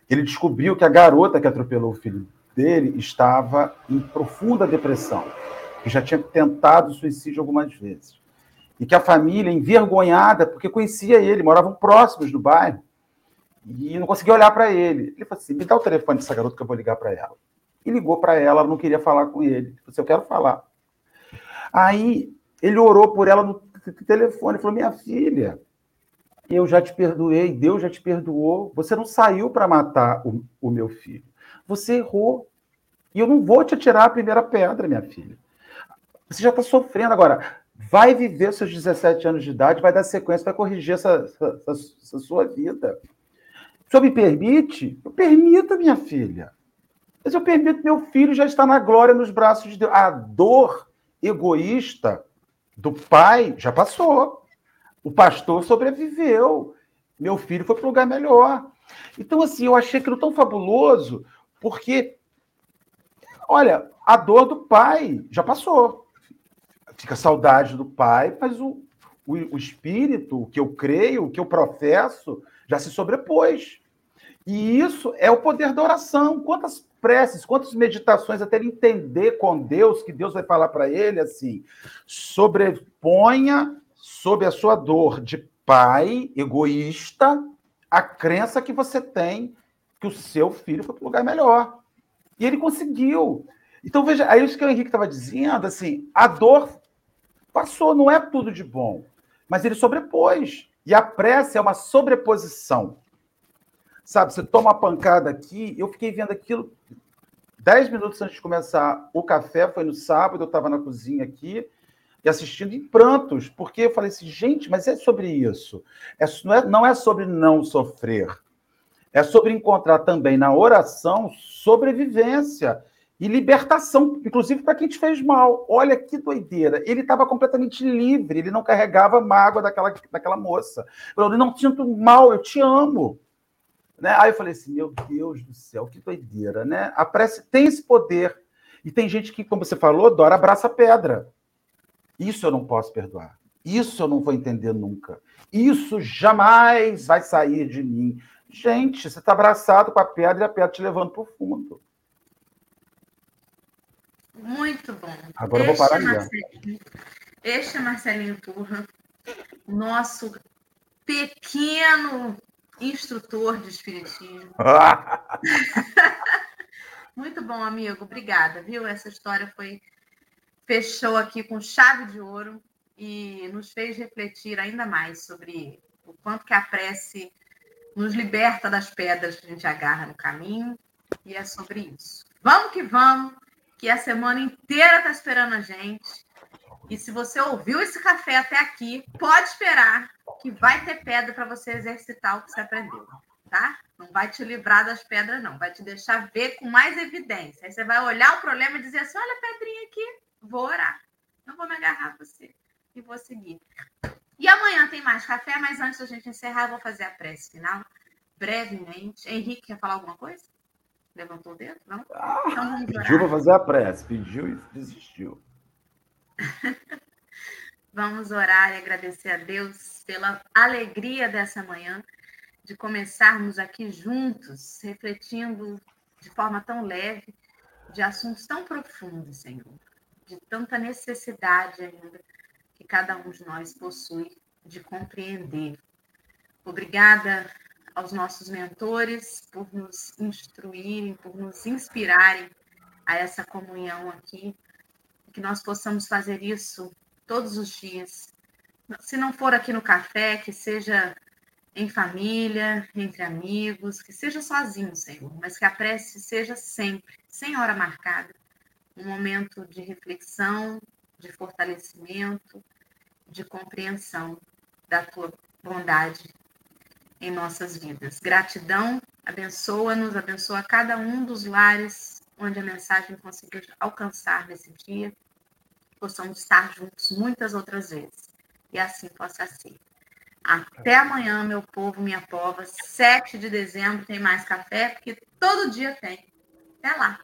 ele descobriu que a garota que atropelou o filho dele estava em profunda depressão, que já tinha tentado suicídio algumas vezes. E que a família, envergonhada, porque conhecia ele, moravam próximos do bairro, e não conseguia olhar para ele. Ele falou assim: me dá o telefone dessa garota que eu vou ligar para ela. E ligou para ela, ela não queria falar com ele. Ele falou assim: eu quero falar. Aí ele orou por ela no telefone, falou: minha filha, eu já te perdoei, Deus já te perdoou. Você não saiu para matar o, o meu filho. Você errou. E eu não vou te atirar a primeira pedra, minha filha. Você já está sofrendo agora. vai viver seus 17 anos de idade, vai dar sequência, vai corrigir essa, essa, essa sua vida. O senhor me permite? Eu permito, minha filha. Mas eu permito meu filho já estar na glória nos braços de Deus. A dor egoísta do pai já passou. O pastor sobreviveu. Meu filho foi para um lugar melhor. Então, assim, eu achei aquilo tão fabuloso, porque, olha, a dor do pai já passou. Fica saudade do pai, mas o, o, o espírito, o que eu creio, o que eu professo, já se sobrepôs. E isso é o poder da oração. Quantas preces, quantas meditações até ele entender com Deus, que Deus vai falar para ele assim: sobreponha sobre a sua dor de pai egoísta a crença que você tem que o seu filho foi para um lugar melhor. E ele conseguiu. Então, veja, é isso que o Henrique estava dizendo, assim, a dor passou, não é tudo de bom, mas ele sobrepôs. E a prece é uma sobreposição. Sabe, você toma uma pancada aqui, eu fiquei vendo aquilo dez minutos antes de começar o café, foi no sábado, eu estava na cozinha aqui, e assistindo em prantos, porque eu falei assim, gente, mas é sobre isso. É, não, é, não é sobre não sofrer. É sobre encontrar também na oração sobrevivência e libertação, inclusive para quem te fez mal. Olha que doideira. Ele estava completamente livre, ele não carregava mágoa daquela, daquela moça. Eu não sinto mal, eu te amo. Né? Aí eu falei assim, meu Deus do céu, que doideira, né? A prece tem esse poder. E tem gente que, como você falou, Dora abraça pedra. Isso eu não posso perdoar. Isso eu não vou entender nunca. Isso jamais vai sair de mim. Gente, você está abraçado com a pedra e a pedra te levando para o fundo. Muito bom. Agora este eu vou parar Marcelinho, Este é Marcelinho Turra, nosso pequeno instrutor de espiritismo. <laughs> Muito bom, amigo. Obrigada, viu? Essa história foi fechou aqui com chave de ouro e nos fez refletir ainda mais sobre o quanto que a prece nos liberta das pedras que a gente agarra no caminho, e é sobre isso. Vamos que vamos, que a semana inteira está esperando a gente. E se você ouviu esse café até aqui, pode esperar que vai ter pedra para você exercitar o que você aprendeu, tá? Não vai te livrar das pedras, não. Vai te deixar ver com mais evidência. Aí você vai olhar o problema e dizer assim: olha a pedrinha aqui, vou orar. Não vou me agarrar a você e vou seguir. E amanhã tem mais café, mas antes da gente encerrar, vou fazer a prece final, brevemente. Henrique, quer falar alguma coisa? Levantou o dedo? Não? Ah, então pediu para fazer a prece, pediu e desistiu. <laughs> vamos orar e agradecer a Deus pela alegria dessa manhã, de começarmos aqui juntos, refletindo de forma tão leve de assuntos tão profundos, Senhor de tanta necessidade ainda que cada um de nós possui de compreender. Obrigada aos nossos mentores por nos instruírem, por nos inspirarem a essa comunhão aqui, que nós possamos fazer isso todos os dias. Se não for aqui no café, que seja em família, entre amigos, que seja sozinho, Senhor, mas que a prece seja sempre, sem hora marcada, um momento de reflexão, de fortalecimento, de compreensão da tua bondade em nossas vidas. Gratidão, abençoa-nos, abençoa cada um dos lares onde a mensagem conseguiu alcançar nesse dia, possamos estar juntos muitas outras vezes. E assim possa ser. Até amanhã, meu povo, minha pova. 7 de dezembro tem mais café, porque todo dia tem. Até lá.